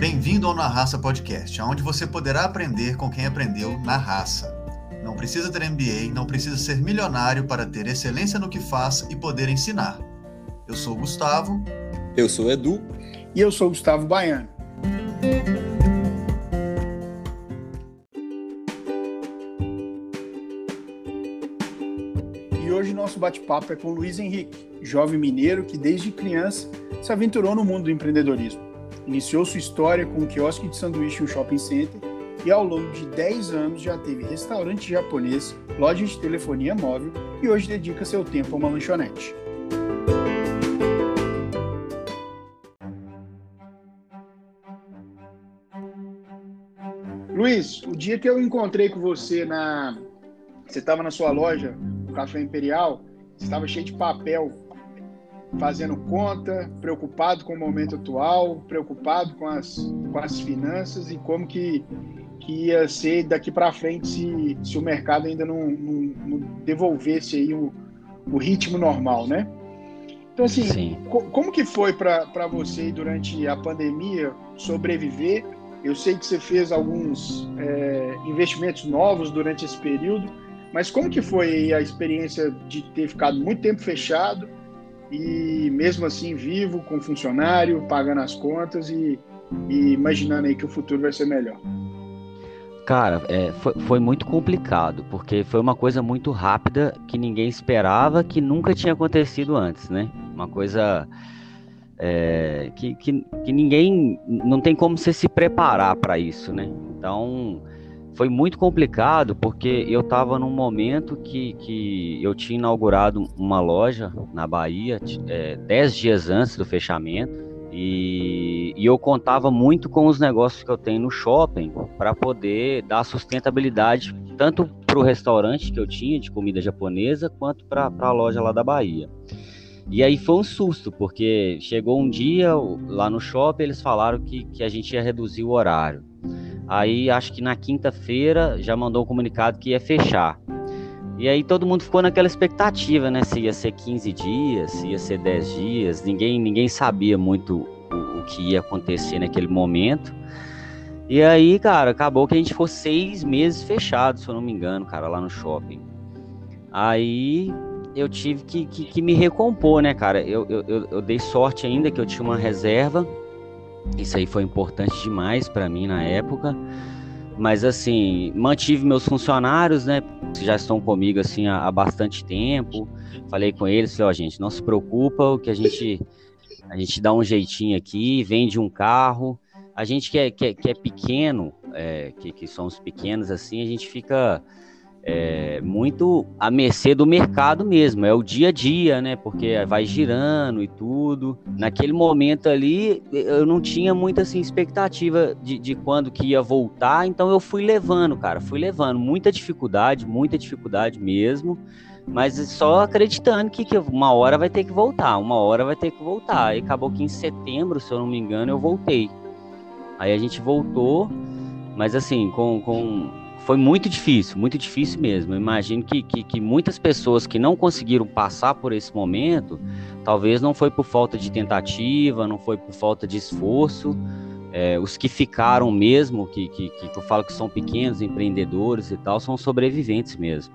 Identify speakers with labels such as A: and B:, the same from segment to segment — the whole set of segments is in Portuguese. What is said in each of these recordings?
A: Bem-vindo ao Na Raça Podcast, onde você poderá aprender com quem aprendeu na raça. Não precisa ter MBA, não precisa ser milionário para ter excelência no que faz e poder ensinar. Eu sou o Gustavo.
B: Eu sou o Edu.
C: E eu sou o Gustavo Baiano. E hoje nosso bate-papo é com Luiz Henrique, jovem mineiro que desde criança se aventurou no mundo do empreendedorismo. Iniciou sua história com um quiosque de sanduíche em um shopping center e ao longo de 10 anos já teve restaurante japonês, loja de telefonia móvel e hoje dedica seu tempo a uma lanchonete. Luiz, o dia que eu encontrei com você na. Você estava na sua loja, o Café Imperial, estava cheio de papel, fazendo conta, preocupado com o momento atual, preocupado com as, com as finanças e como que, que ia ser daqui para frente se, se o mercado ainda não, não, não devolvesse aí o, o ritmo normal, né? Então, assim, co como que foi para você durante a pandemia sobreviver? Eu sei que você fez alguns é, investimentos novos durante esse período, mas como que foi a experiência de ter ficado muito tempo fechado e mesmo assim vivo, com funcionário, pagando as contas e, e imaginando aí que o futuro vai ser melhor?
D: Cara, é, foi, foi, muito complicado, porque foi uma coisa muito rápida que ninguém esperava, que nunca tinha acontecido antes, né? Uma coisa é, que, que, que, ninguém. Não tem como você se preparar para isso, né? Então, foi muito complicado, porque eu estava num momento que, que eu tinha inaugurado uma loja na Bahia, é, dez dias antes do fechamento. E, e, eu contava muito com os negócios que eu tenho no shopping para poder dar sustentabilidade tanto para o restaurante que eu tinha de comida japonesa quanto para a loja lá da Bahia. E aí foi um susto, porque chegou um dia lá no shopping, eles falaram que, que a gente ia reduzir o horário. Aí acho que na quinta-feira já mandou um comunicado que ia fechar. E aí todo mundo ficou naquela expectativa, né? Se ia ser 15 dias, se ia ser 10 dias. Ninguém, ninguém sabia muito o, o que ia acontecer naquele momento. E aí, cara, acabou que a gente ficou seis meses fechado, se eu não me engano, cara, lá no shopping. Aí eu tive que, que, que me recompor, né, cara? Eu, eu, eu dei sorte ainda que eu tinha uma reserva. Isso aí foi importante demais para mim na época. Mas assim, mantive meus funcionários, né? Que já estão comigo assim há, há bastante tempo. Falei com eles, falei, ó, oh, gente, não se preocupa, que a gente a gente dá um jeitinho aqui, vende um carro. A gente que é, que é, que é pequeno, é, que, que somos pequenos assim, a gente fica é, muito à mercê do mercado mesmo, é o dia a dia, né? Porque vai girando e tudo. Naquele momento ali, eu não tinha muita assim, expectativa de, de quando que ia voltar, então eu fui levando, cara, fui levando. Muita dificuldade, muita dificuldade mesmo, mas só acreditando que, que uma hora vai ter que voltar, uma hora vai ter que voltar. E acabou que em setembro, se eu não me engano, eu voltei. Aí a gente voltou, mas assim, com, com foi muito difícil, muito difícil mesmo. Eu imagino que, que, que, muitas pessoas que não conseguiram passar por esse momento, talvez não foi por falta de tentativa, não foi por falta de esforço. É, os que ficaram mesmo, que, que, que eu falo que são pequenos empreendedores e tal, são sobreviventes mesmo.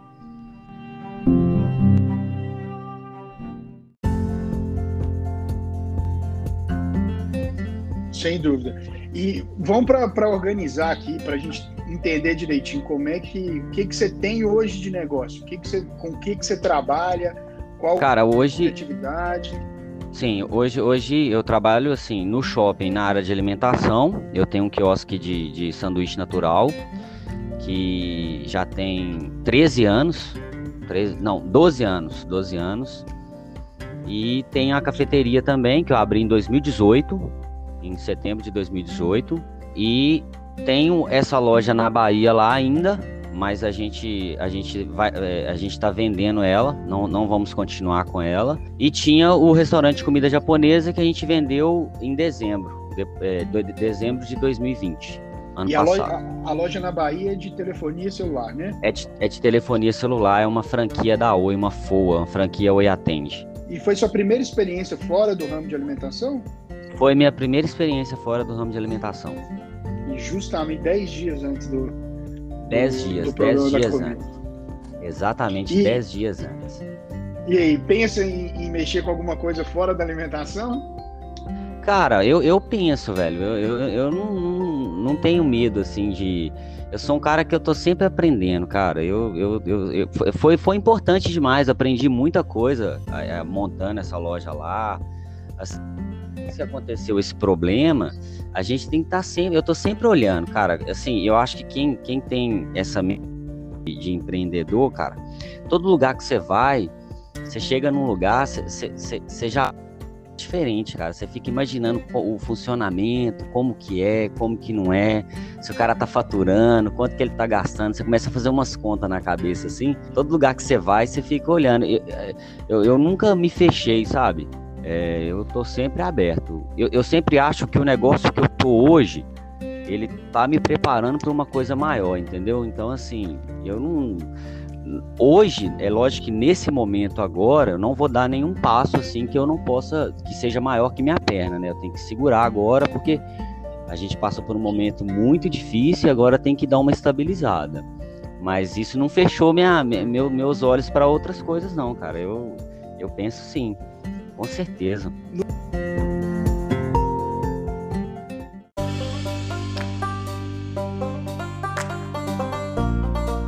C: Sem dúvida. E vamos para organizar aqui, para a gente entender direitinho como é que o que, que você tem hoje de negócio, o que, que você, com o que, que você trabalha, qual
D: Cara, hoje,
C: atividade.
D: Sim, hoje, hoje eu trabalho assim no shopping na área de alimentação. Eu tenho um quiosque de, de sanduíche natural que já tem 13 anos, 13, não, 12 anos, 12 anos. E tem a cafeteria também que eu abri em 2018, em setembro de 2018. E tenho essa loja na Bahia lá ainda, mas a gente a gente vai é, a gente está vendendo ela, não, não vamos continuar com ela. E tinha o restaurante de comida japonesa que a gente vendeu em dezembro, de, é, de dezembro de 2020. Ano
C: e. A loja, a, a loja na Bahia é de telefonia celular, né?
D: É de, é de telefonia celular, é uma franquia da Oi, uma FOA, uma franquia Oi Atende.
C: E foi sua primeira experiência fora do ramo de alimentação?
D: Foi minha primeira experiência fora do ramo de alimentação.
C: E justamente 10 dias antes do.
D: 10 dias, 10 dias antes. Exatamente 10 dias antes.
C: E aí, pensa em, em, mexer com alguma coisa fora da alimentação?
D: Cara, eu, eu penso, velho. Eu, eu, eu não, não, não tenho medo, assim, de. Eu sou um cara que eu tô sempre aprendendo, cara. Eu, eu, eu, eu foi, foi importante demais. Aprendi muita coisa montando essa loja lá. Assim, se aconteceu esse problema, a gente tem que estar tá sempre. Eu tô sempre olhando, cara. Assim, eu acho que quem, quem tem essa de empreendedor, cara, todo lugar que você vai, você chega num lugar, você, você, você já diferente, cara. Você fica imaginando o funcionamento, como que é, como que não é, se o cara tá faturando, quanto que ele tá gastando. Você começa a fazer umas contas na cabeça, assim. Todo lugar que você vai, você fica olhando. Eu, eu, eu nunca me fechei, sabe? É, eu tô sempre aberto. Eu, eu sempre acho que o negócio que eu tô hoje, ele tá me preparando para uma coisa maior, entendeu? Então, assim, eu não. Hoje, é lógico que nesse momento agora, eu não vou dar nenhum passo assim que eu não possa, que seja maior que minha perna, né? Eu tenho que segurar agora, porque a gente passa por um momento muito difícil e agora tem que dar uma estabilizada. Mas isso não fechou minha, meu, meus olhos para outras coisas, não, cara. Eu, eu penso sim, com certeza.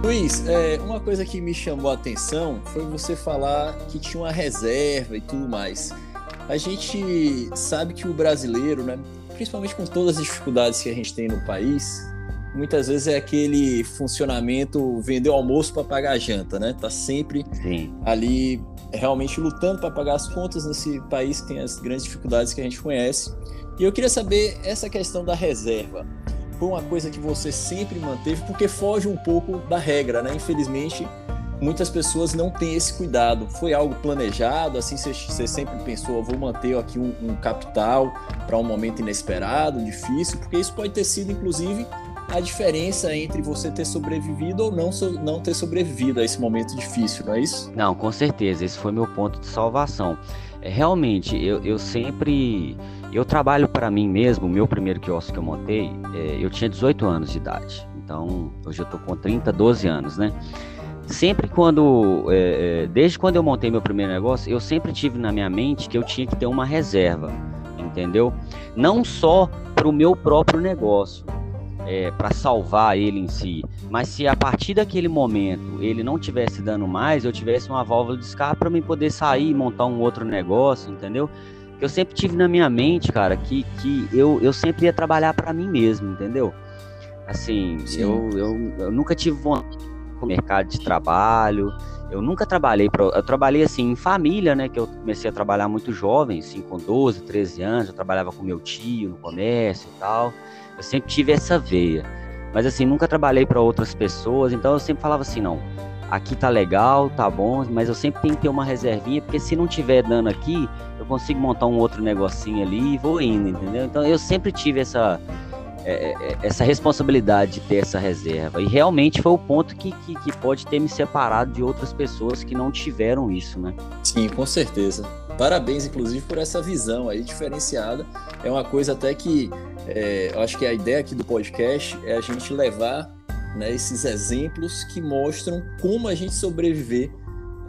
B: Luiz, é, uma coisa que me chamou a atenção foi você falar que tinha uma reserva e tudo mais. A gente sabe que o brasileiro, né, principalmente com todas as dificuldades que a gente tem no país, muitas vezes é aquele funcionamento vender o almoço para pagar a janta, né? Tá sempre Sim. ali realmente lutando para pagar as contas nesse país que tem as grandes dificuldades que a gente conhece. E eu queria saber essa questão da reserva foi uma coisa que você sempre manteve, porque foge um pouco da regra, né? Infelizmente, muitas pessoas não têm esse cuidado. Foi algo planejado, assim, você, sempre pensou, vou manter aqui um, um capital para um momento inesperado, difícil, porque isso pode ter sido, inclusive, a diferença entre você ter sobrevivido ou não, não ter sobrevivido a esse momento difícil, não é isso?
D: Não, com certeza, esse foi meu ponto de salvação. É, realmente, eu, eu sempre eu trabalho para mim mesmo, o meu primeiro quiosque que eu montei, é, eu tinha 18 anos de idade. Então, hoje eu tô com 30, 12 anos, né? Sempre quando, é, é, desde quando eu montei meu primeiro negócio, eu sempre tive na minha mente que eu tinha que ter uma reserva, entendeu? Não só para o meu próprio negócio, é, para salvar ele em si, mas se a partir daquele momento ele não tivesse dando mais, eu tivesse uma válvula de escape para mim poder sair e montar um outro negócio, entendeu? que eu sempre tive na minha mente, cara, que, que eu, eu sempre ia trabalhar para mim mesmo, entendeu? Assim, eu, eu, eu, nunca tive vontade o mercado de trabalho, eu nunca trabalhei, pra, eu trabalhei assim em família, né, que eu comecei a trabalhar muito jovem, assim, com 12, 13 anos, eu trabalhava com meu tio no comércio e tal, eu sempre tive essa veia, mas assim, nunca trabalhei para outras pessoas, então eu sempre falava assim, não, aqui tá legal, tá bom, mas eu sempre tenho que ter uma reservinha, porque se não tiver dando aqui, eu consigo montar um outro negocinho ali e vou indo, entendeu? Então eu sempre tive essa, é, é, essa responsabilidade de ter essa reserva. E realmente foi o ponto que, que, que, pode ter me separado de outras pessoas que não tiveram isso, né?
B: Sim, com certeza. Parabéns, inclusive, por essa visão aí diferenciada. É uma coisa até que é, eu acho que a ideia aqui do podcast é a gente levar né, esses exemplos que mostram como a gente sobreviver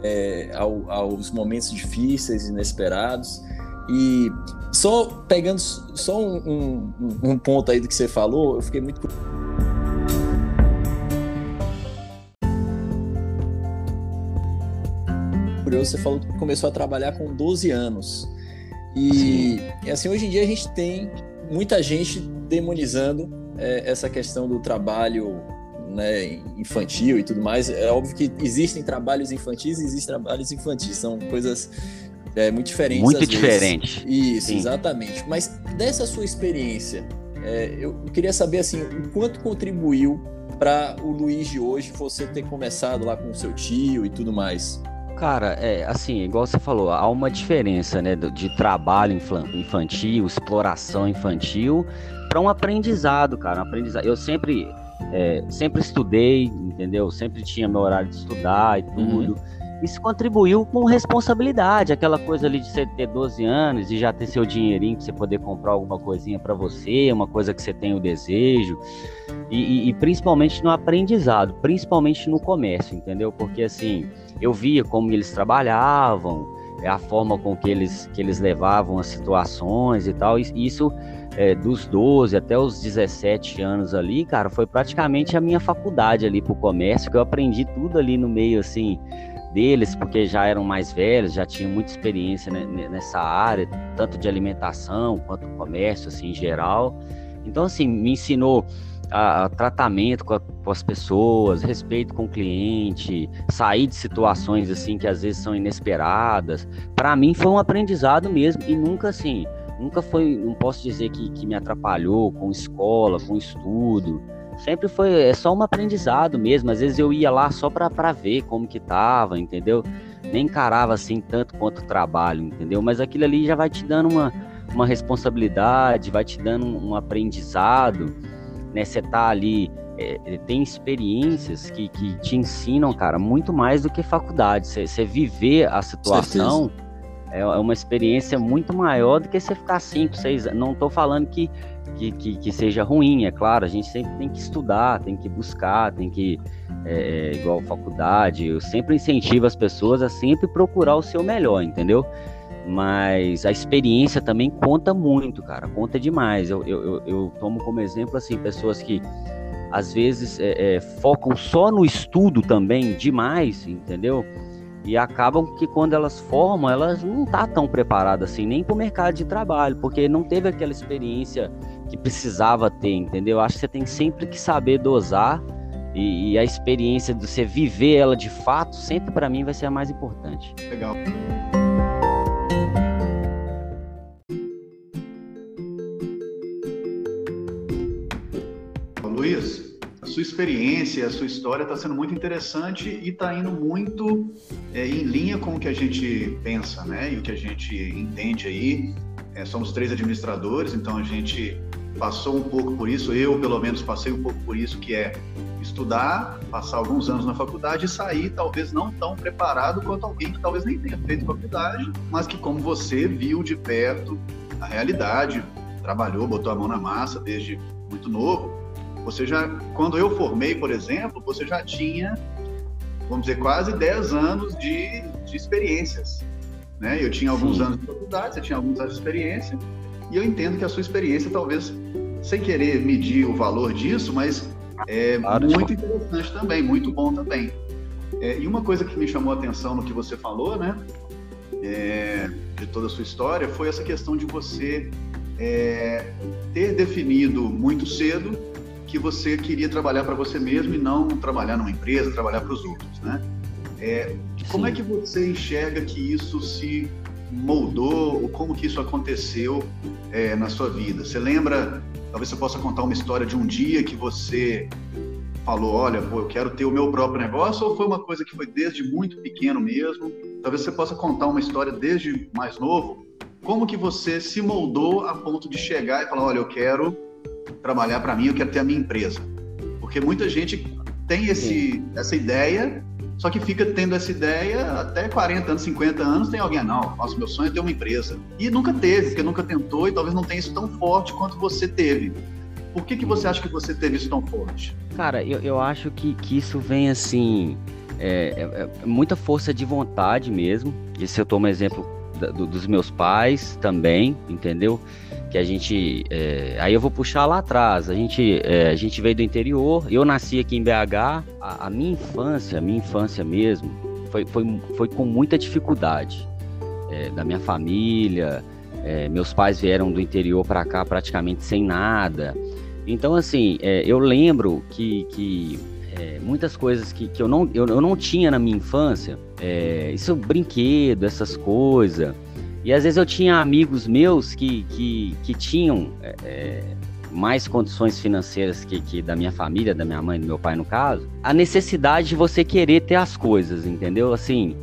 B: é, ao, aos momentos difíceis, inesperados. E só pegando só um, um, um, ponto aí do que você falou, eu fiquei muito curioso. Você falou que começou a trabalhar com 12 anos. E, e assim, hoje em dia a gente tem muita gente demonizando é, essa questão do trabalho né, infantil e tudo mais. É óbvio que existem trabalhos infantis e existem trabalhos infantis, são coisas é, muito diferentes.
D: Muito diferentes.
B: Isso, Sim. exatamente. Mas dessa sua experiência, é, eu queria saber assim, o quanto contribuiu para o Luiz de hoje você ter começado lá com o seu tio e tudo mais.
D: Cara, é assim, igual você falou, há uma diferença, né, de trabalho infantil, exploração infantil, para um aprendizado, cara, um aprendizado. Eu sempre é, sempre estudei, entendeu? Sempre tinha meu horário de estudar e uhum. tudo. Uhum. Isso contribuiu com responsabilidade, aquela coisa ali de você ter 12 anos e já ter seu dinheirinho para você poder comprar alguma coisinha para você, uma coisa que você tem o desejo, e, e, e, principalmente no aprendizado, principalmente no comércio, entendeu? Porque assim, eu via como eles trabalhavam, a forma com que eles, que eles levavam as situações e tal, e isso é, dos 12 até os 17 anos ali, cara, foi praticamente a minha faculdade ali pro comércio, que eu aprendi tudo ali no meio, assim, deles, porque já eram mais velhos, já tinham muita experiência nessa área, tanto de alimentação quanto comércio, assim, em geral. Então, assim, me ensinou a, a tratamento com, a, com, as pessoas, respeito com o cliente, sair de situações, assim, que às vezes são inesperadas. Para mim foi um aprendizado mesmo e nunca, assim, nunca foi, não posso dizer que, que me atrapalhou com escola, com estudo sempre foi é só um aprendizado mesmo. Às vezes eu ia lá só para ver como que tava, entendeu? Nem encarava assim tanto quanto o trabalho, entendeu? Mas aquilo ali já vai te dando uma, uma responsabilidade, vai te dando um aprendizado, né? Você tá ali, é, é tem experiências que, que te ensinam, cara, muito mais do que faculdade. Você viver a situação é, é uma experiência muito maior do que você ficar cinco, seis anos. Não tô falando que que, que, que, seja ruim, é claro, a gente sempre tem que estudar, tem que buscar, tem que, é, é, igual faculdade, eu sempre incentivo as pessoas a sempre procurar o seu melhor, entendeu? Mas a experiência também conta muito, cara, conta demais. Eu, eu, eu, eu tomo como exemplo, assim, pessoas que às vezes é, é, focam só no estudo também demais, entendeu? E acabam que quando elas formam, elas não tá tão preparadas assim, nem para o mercado de trabalho, porque não teve aquela experiência que precisava ter, entendeu? Acho que você tem sempre que saber dosar e, e a experiência de você viver ela de fato, sempre para mim vai ser a mais importante.
A: Legal. Luiz, sua experiência, a sua história está sendo muito interessante e está indo muito é, em linha com o que a gente pensa, né? E o que a gente entende aí. É, somos três administradores, então a gente passou um pouco por isso, eu pelo menos passei um pouco por isso, que é estudar, passar alguns anos na faculdade e sair talvez não tão preparado quanto alguém que talvez nem tenha feito faculdade, mas que como você viu de perto a realidade, trabalhou, botou a mão na massa desde muito novo. Você já, quando eu formei, por exemplo, você já tinha, vamos dizer, quase 10 anos de, de experiências. Né? Eu tinha alguns Sim. anos de faculdade, você tinha alguns anos de experiência, e eu entendo que a sua experiência, talvez, sem querer medir o valor disso, mas é claro, muito interessante também, muito bom também. É, e uma coisa que me chamou a atenção no que você falou, né, é, de toda a sua história, foi essa questão de você é, ter definido muito cedo que você queria trabalhar para você mesmo e não trabalhar numa empresa, trabalhar para os outros, né? É, como é que você enxerga que isso se moldou, ou como que isso aconteceu é, na sua vida? Você lembra, talvez você possa contar uma história de um dia que você falou, olha, pô, eu quero ter o meu próprio negócio, ou foi uma coisa que foi desde muito pequeno mesmo? Talvez você possa contar uma história desde mais novo, como que você se moldou a ponto de chegar e falar, olha, eu quero trabalhar para mim, eu quero ter a minha empresa. Porque muita gente tem esse, essa ideia só que fica tendo essa ideia até 40 anos, 50 anos, tem alguém, não, nossa, meu sonho é ter uma empresa. E nunca teve, porque nunca tentou e talvez não tenha isso tão forte quanto você teve. Por que, que você acha que você teve isso tão forte?
D: Cara, eu, eu acho que, que isso vem assim, é, é, é muita força de vontade mesmo. E se eu tomo um exemplo da, do, dos meus pais também, entendeu? Que a gente. É, aí eu vou puxar lá atrás. A gente, é, a gente veio do interior. Eu nasci aqui em BH. A, a, minha infância, a minha infância mesmo, foi, foi, foi com muita dificuldade. É, da minha família. É, meus pais vieram do interior para cá praticamente sem nada. Então, assim, é, eu lembro que, que é, muitas coisas que, que eu, não, eu, eu não tinha na minha infância, isso brinquedo, essas coisas. E às vezes eu tinha amigos meus que, que, que tinham é, é, mais condições financeiras que, que da minha família, da minha mãe, do meu pai no caso, a necessidade de você querer ter as coisas, entendeu? Assim,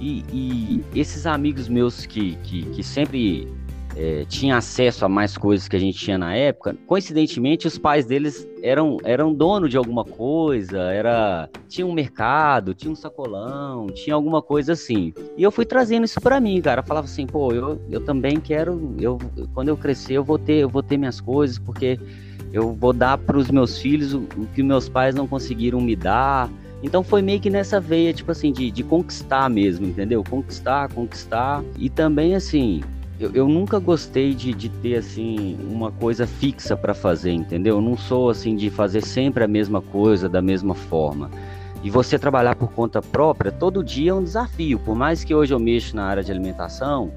D: e, e esses amigos meus que, que, que sempre é, tinha acesso a mais coisas que a gente tinha na época, coincidentemente os pais deles eram, eram dono de alguma coisa, era tinha um mercado, tinha um sacolão, tinha alguma coisa assim. E eu fui trazendo isso para mim, cara. Eu falava assim, pô, eu, eu também quero, eu quando eu crescer eu vou ter, eu vou ter minhas coisas porque eu vou dar para os meus filhos o, o que meus pais não conseguiram me dar. Então foi meio que nessa veia, tipo assim, de, de conquistar mesmo, entendeu? Conquistar, conquistar. E também, assim, eu, eu nunca gostei de, de ter assim uma coisa fixa para fazer, entendeu? Eu não sou assim de fazer sempre a mesma coisa da mesma forma. E você trabalhar por conta própria todo dia é um desafio. Por mais que hoje eu mexo na área de alimentação,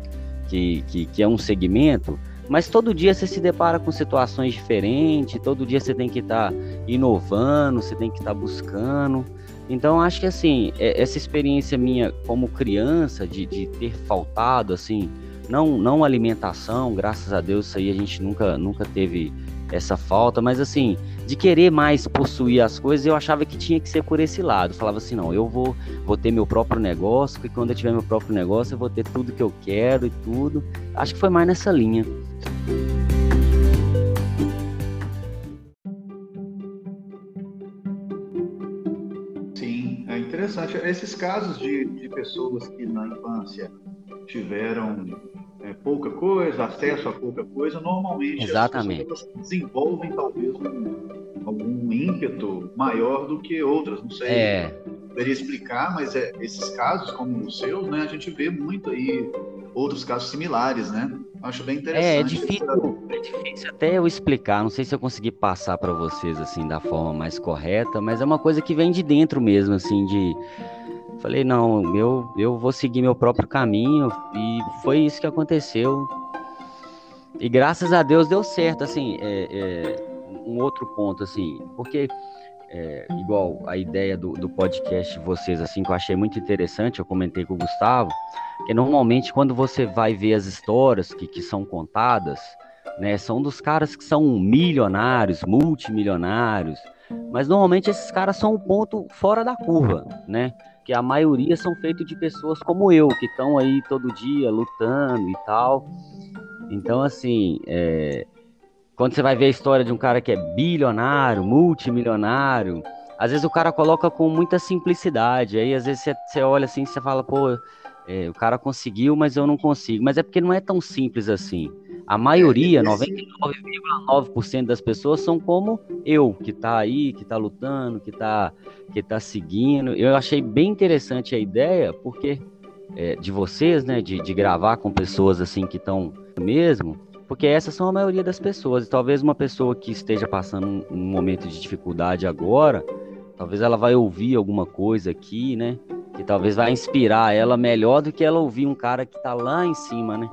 D: que, que, que é um segmento, mas todo dia você se depara com situações diferentes, todo dia você tem que estar tá inovando, você tem que estar tá buscando. Então acho que assim, é, essa experiência minha como criança de, de ter faltado assim não, não alimentação, graças a Deus, isso aí a gente nunca, nunca teve essa falta, mas assim, de querer mais possuir as coisas, eu achava que tinha que ser por esse lado. Falava assim, não, eu vou, vou ter meu próprio negócio, porque quando eu tiver meu próprio negócio, eu vou ter tudo que eu quero e tudo. Acho que foi mais nessa linha.
A: Sim, é interessante. Esses casos de, de pessoas que na infância tiveram é, pouca coisa, acesso a pouca coisa, normalmente
D: Exatamente.
A: as pessoas desenvolvem talvez um, algum ímpeto maior do que outras, não sei. É. Poderia explicar, mas é, esses casos, como os seus, né, a gente vê muito aí outros casos similares, né? Acho bem interessante.
D: É, é difícil, é difícil até eu explicar. Não sei se eu consegui passar para vocês assim da forma mais correta, mas é uma coisa que vem de dentro mesmo, assim, de Falei, não, eu, eu vou seguir meu próprio caminho e foi isso que aconteceu. E graças a Deus deu certo, assim, é, é, um outro ponto, assim, porque é, igual a ideia do, do podcast de vocês, assim, que eu achei muito interessante, eu comentei com o Gustavo, que normalmente quando você vai ver as histórias que, que são contadas, né, são dos caras que são milionários, multimilionários, mas normalmente esses caras são um ponto fora da curva, né? Que a maioria são feitos de pessoas como eu, que estão aí todo dia lutando e tal. Então, assim, é... quando você vai ver a história de um cara que é bilionário, multimilionário, às vezes o cara coloca com muita simplicidade. Aí, às vezes, você, você olha assim e você fala, pô, é, o cara conseguiu, mas eu não consigo. Mas é porque não é tão simples assim. A maioria, 99,9% das pessoas são como eu, que está aí, que está lutando, que está que tá seguindo. Eu achei bem interessante a ideia, porque é, de vocês, né, de, de gravar com pessoas assim que estão mesmo, porque essas são a maioria das pessoas. E talvez uma pessoa que esteja passando um, um momento de dificuldade agora, talvez ela vai ouvir alguma coisa aqui, né, que talvez vai inspirar ela melhor do que ela ouvir um cara que está lá em cima, né.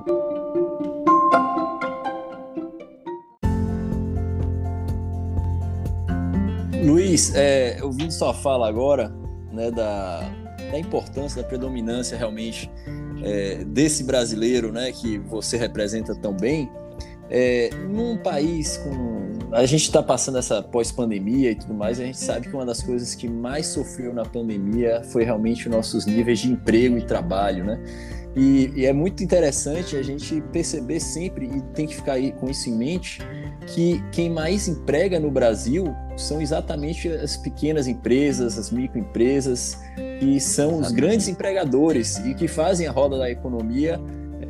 B: Luiz, é, ouvindo sua fala agora, né, da, da importância, da predominância realmente é, desse brasileiro, né, que você representa tão bem, é, num país com. A gente está passando essa pós-pandemia e tudo mais, a gente sabe que uma das coisas que mais sofreu na pandemia foi realmente os nossos níveis de emprego e trabalho, né? E, e, é muito interessante a gente perceber sempre, e tem que ficar aí com isso em mente, que quem mais emprega no Brasil são exatamente as pequenas empresas, as microempresas, que são os grandes empregadores e que fazem a roda da economia,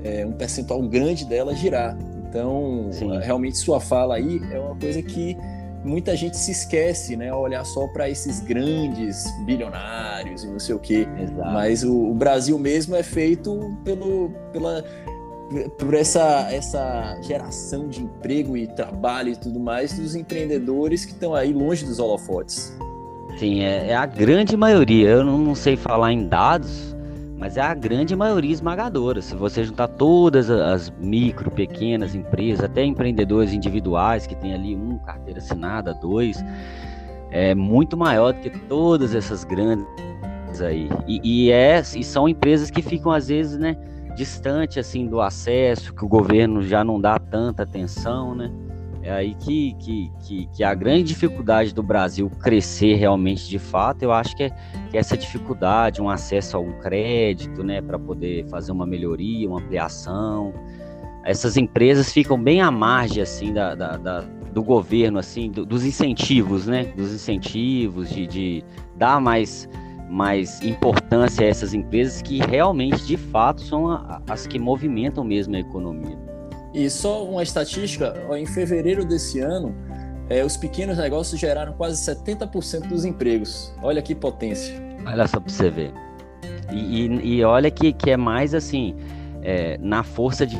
B: é, um percentual grande dela girar. Então, Sim. realmente sua fala aí é uma coisa que muita gente se esquece, né? Olhar só para esses grandes bilionários e não sei o quê. Exato. Mas o, o, Brasil mesmo é feito pelo, pela, por essa, essa geração de emprego e trabalho e tudo mais dos empreendedores que estão aí longe dos holofotes.
D: Sim, é, é a grande maioria. Eu não, não sei falar em dados, mas é a grande maioria esmagadora. Se você juntar todas as micro, pequenas empresas, até empreendedores individuais que tem ali um carteira assinada, dois, é muito maior do que todas essas grandes aí. E, e, é, e são empresas que ficam às vezes, né, distante assim do acesso, que o governo já não dá tanta atenção, né? É aí que, que, que, que, a grande dificuldade do Brasil crescer realmente de fato, eu acho que é, que é essa dificuldade, um acesso a um crédito, né, para poder fazer uma melhoria, uma ampliação. essas empresas ficam bem à margem assim da, da, da do governo, assim, do, dos incentivos, né? Dos incentivos de, de dar mais mais importância a essas empresas que realmente, de fato, são a, as que movimentam mesmo a economia.
B: E só uma estatística, em fevereiro desse ano, é, os pequenos negócios geraram quase 70% dos empregos. Olha que potência.
D: Olha só para você ver. E, e, e, olha que, que é mais assim, é, na força de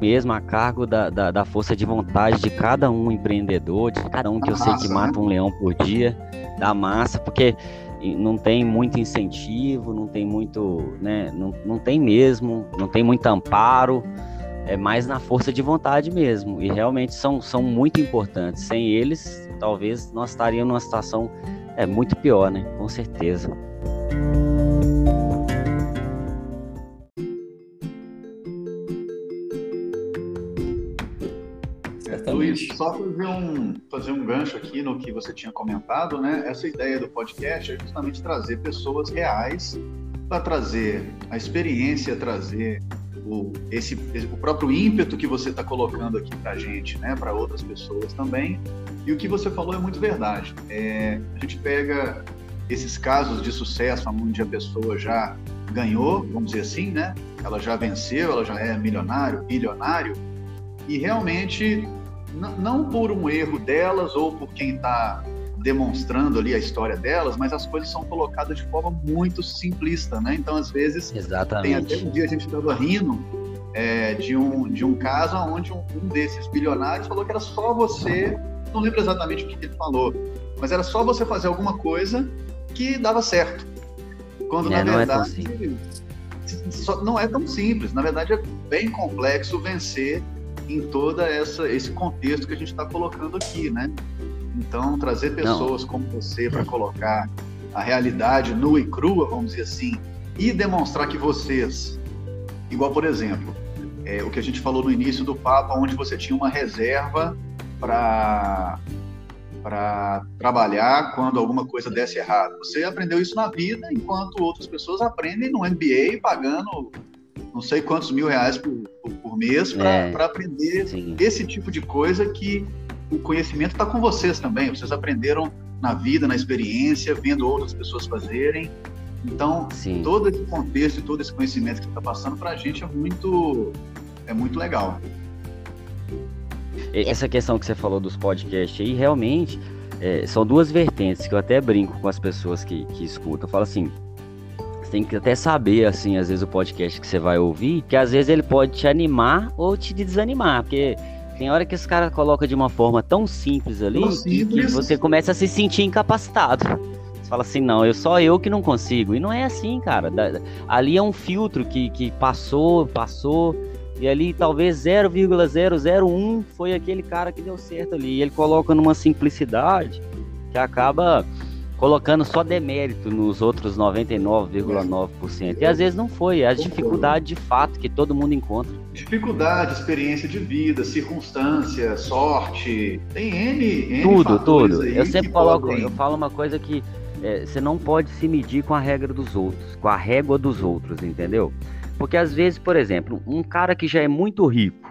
D: mesmo a cargo da, da, da, força de vontade de cada um empreendedor, de cada um que eu sei que mata né? um leão por dia, da massa, porque não tem muito incentivo, não tem muito, né, não, não tem mesmo, não tem muito amparo, é mais na força de vontade mesmo, e realmente são, são muito importantes, sem eles, talvez nós estaríamos numa situação é, muito pior, né, com certeza.
A: Luiz, só fazer um, fazer um gancho aqui no que você tinha comentado, né? Essa ideia do podcast é justamente trazer pessoas reais para trazer a experiência, trazer o, esse, o próprio ímpeto que você está colocando aqui para a gente, né? Para outras pessoas também. E o que você falou é muito verdade. É, a gente pega esses casos de sucesso onde a pessoa já ganhou, vamos dizer assim, né? Ela já venceu, ela já é milionário, bilionário, e realmente não por um erro delas ou por quem está demonstrando ali a história delas, mas as coisas são colocadas de forma muito simplista, né? Então, às vezes,
D: Exatamente.
A: tem até um dia a gente estava rindo é, de, um, de um caso onde um, um, desses bilionários falou que era só você, não lembro exatamente o que ele falou, mas era só você fazer alguma coisa que dava certo. Quando, é, na verdade, não é, só, não é tão simples. Na verdade, é bem complexo vencer em toda essa esse contexto que a gente está colocando aqui, né? Então trazer pessoas Não. como você para colocar a realidade nua e crua, vamos dizer assim, e demonstrar que vocês, igual por exemplo, é, o que a gente falou no início do papo, onde você tinha uma reserva para para trabalhar quando alguma coisa desse errado. Você aprendeu isso na vida, enquanto outras pessoas aprendem no MBA pagando não sei quantos mil reais por, por, mês para é, aprender sim. esse tipo de coisa que o conhecimento está com vocês também. Vocês aprenderam na vida, na experiência, vendo outras pessoas fazerem. Então, sim. todo esse contexto e todo esse conhecimento que está passando para a gente é muito, é muito legal.
D: Essa questão que você falou dos podcasts aí, realmente, é, são duas vertentes que eu até brinco com as pessoas que, que escutam. Eu falo assim, você tem que até saber, assim, às vezes o podcast que você vai ouvir, que às vezes ele pode te animar ou te desanimar, porque tem hora que esse cara coloca de uma forma tão simples ali tão simples. que você começa a se sentir incapacitado. Você fala assim, não, eu só eu que não consigo. E não é assim, cara. Ali é um filtro que, que passou, passou, e ali talvez 0,001 foi aquele cara que deu certo ali. E ele coloca numa simplicidade que acaba colocando só demérito nos outros 99,9%. E às vezes não foi, é a dificuldade de fato que todo mundo encontra.
A: Dificuldade, experiência de vida, circunstância, sorte, tem N, N
D: Tudo, tudo. Eu sempre coloco, podem... eu falo uma coisa que é, você não pode se medir com a regra dos outros, com a régua dos outros, entendeu? Porque às vezes, por exemplo, um cara que já é muito rico,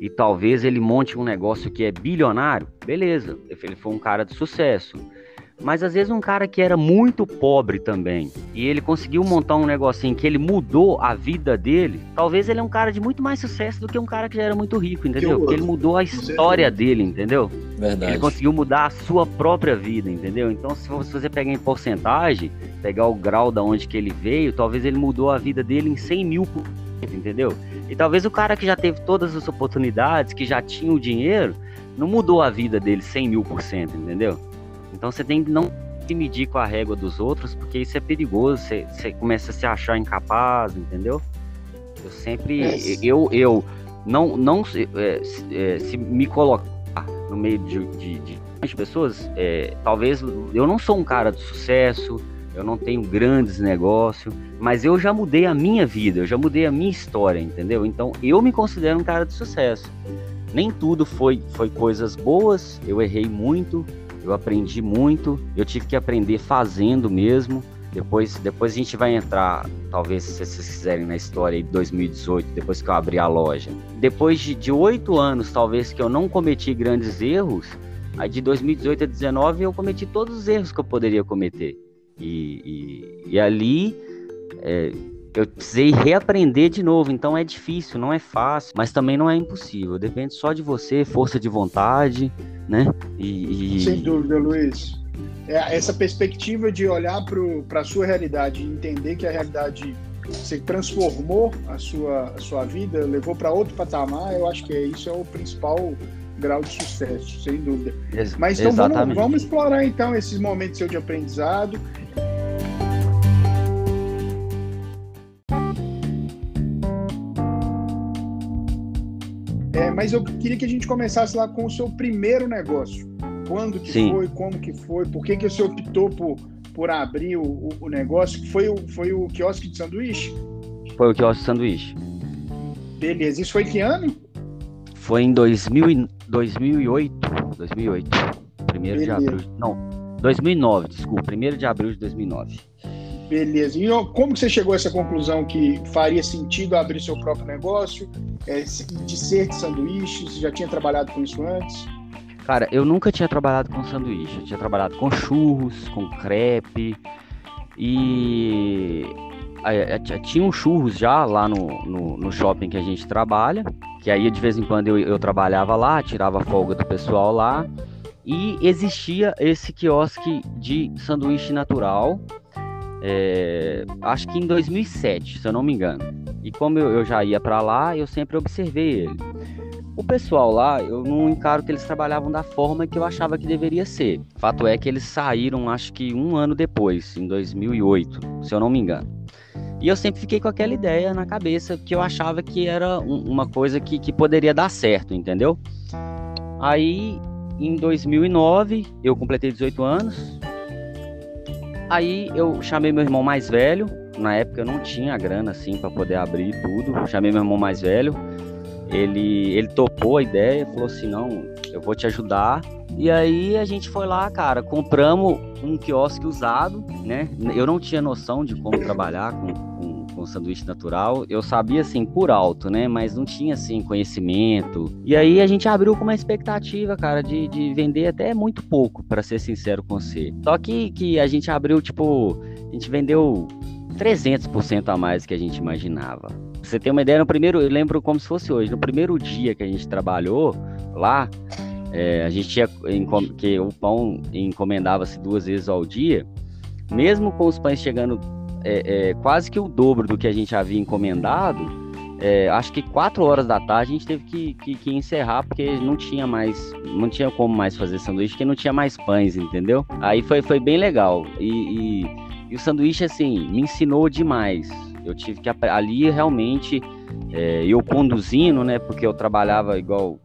D: e talvez ele monte um negócio que é bilionário, beleza, ele foi um cara de sucesso. Mas às vezes um cara que era muito pobre também, e ele conseguiu montar um negocinho que ele mudou a vida dele, talvez ele é um cara de muito mais sucesso do que um cara que já era muito rico, entendeu? Porque ele mudou a história dele, entendeu?
B: Verdade.
D: Ele conseguiu mudar a sua própria vida, entendeu? Então, se você pegar em porcentagem, pegar o grau da onde que ele veio, talvez ele mudou a vida dele em 100 mil por entendeu? E talvez o cara que já teve todas as oportunidades, que já tinha o dinheiro, não mudou a vida dele 100 mil por cento, entendeu? Então você tem que não se medir com a régua dos outros, porque isso é perigoso, você, você começa a se achar incapaz, entendeu? Eu sempre, é. eu, eu não, não é, é, se me colocar no meio de, de, de pessoas, é, talvez eu não sou um cara de sucesso, eu não tenho grandes negócios, mas eu já mudei a minha vida, eu já mudei a minha história, entendeu? Então eu me considero um cara de sucesso. Nem tudo foi, foi coisas boas, eu errei muito, eu aprendi muito, eu tive que aprender fazendo mesmo. Depois, depois a gente vai entrar, talvez, se vocês quiserem, na história de 2018, depois que eu abri a loja. Depois de oito anos, talvez, que eu não cometi grandes erros, aí de 2018 a 2019 eu cometi todos os erros que eu poderia cometer. E, e, e ali é, eu precisei reaprender de novo, então é difícil, não é fácil, mas também não é impossível. Depende só de você, força de vontade, né?
C: E, e... Sem dúvida, Luiz. É essa perspectiva de olhar para a sua realidade e entender que a realidade você transformou a sua, a sua vida, levou para outro patamar, eu acho que é, isso é o principal grau de sucesso, sem dúvida. Ex Mas então vamos, vamos, explorar então esses momentos seu de aprendizado. É, mas eu queria que a gente começasse lá com o seu primeiro negócio. Quando que Sim. foi, como que foi, por que, que você optou por, por abrir o, o negócio? Foi o, foi o quiosque de sanduíche?
D: Foi o quiosque de sanduíche.
C: Beleza. Isso foi que ano?
D: Foi em 2000, 2008. 2008. Primeiro Beleza. de abril. Não, 2009, desculpa. Primeiro de abril de 2009.
C: Beleza. E como que você chegou a essa conclusão que faria sentido abrir seu próprio negócio, é, de ser de sanduíche? Você já tinha trabalhado com isso antes?
D: Cara, eu nunca tinha trabalhado com sanduíche. Eu tinha trabalhado com churros, com crepe. E tinha um churros já lá no, no, no, shopping que a gente trabalha. Que aí de vez em quando eu, eu trabalhava lá, tirava folga do pessoal lá. E existia esse quiosque de sanduíche natural. É, acho que em 2007, se eu não me engano. E como eu, já ia para lá, eu sempre observei ele. O pessoal lá, eu não encaro que eles trabalhavam da forma que eu achava que deveria ser. Fato é que eles saíram, acho que um ano depois, em 2008, se eu não me engano. E eu sempre fiquei com aquela ideia na cabeça que eu achava que era um, uma coisa que, que poderia dar certo, entendeu? Aí, em 2009, eu completei 18 anos. Aí eu chamei meu irmão mais velho. Na época eu não tinha grana assim para poder abrir tudo. Chamei meu irmão mais velho ele, ele topou a ideia, falou assim: não, eu vou te ajudar. E aí a gente foi lá, cara, compramos um quiosque usado, né? Eu não tinha noção de como trabalhar com, com, sanduíche natural. Eu sabia assim por alto, né? Mas não tinha assim conhecimento. E aí a gente abriu com uma expectativa, cara, de, de vender até muito pouco, para ser sincero com você. Só que, que a gente abriu, tipo, a gente vendeu 300% a mais que a gente imaginava você tem uma ideia, no primeiro, eu lembro como se fosse hoje, no primeiro dia que a gente trabalhou lá, é, a gente tinha que o pão encomendava-se duas vezes ao dia, mesmo com os pães chegando é, é, quase que o dobro do que a gente havia encomendado, é, acho que quatro horas da tarde a gente teve que, que, que, encerrar porque não tinha mais, não tinha como mais fazer sanduíche, porque não tinha mais pães, entendeu? Aí foi, foi bem legal. E, e, e o sanduíche, assim, me ensinou demais. Eu tive que ali realmente é, eu conduzindo, né? Porque eu trabalhava igual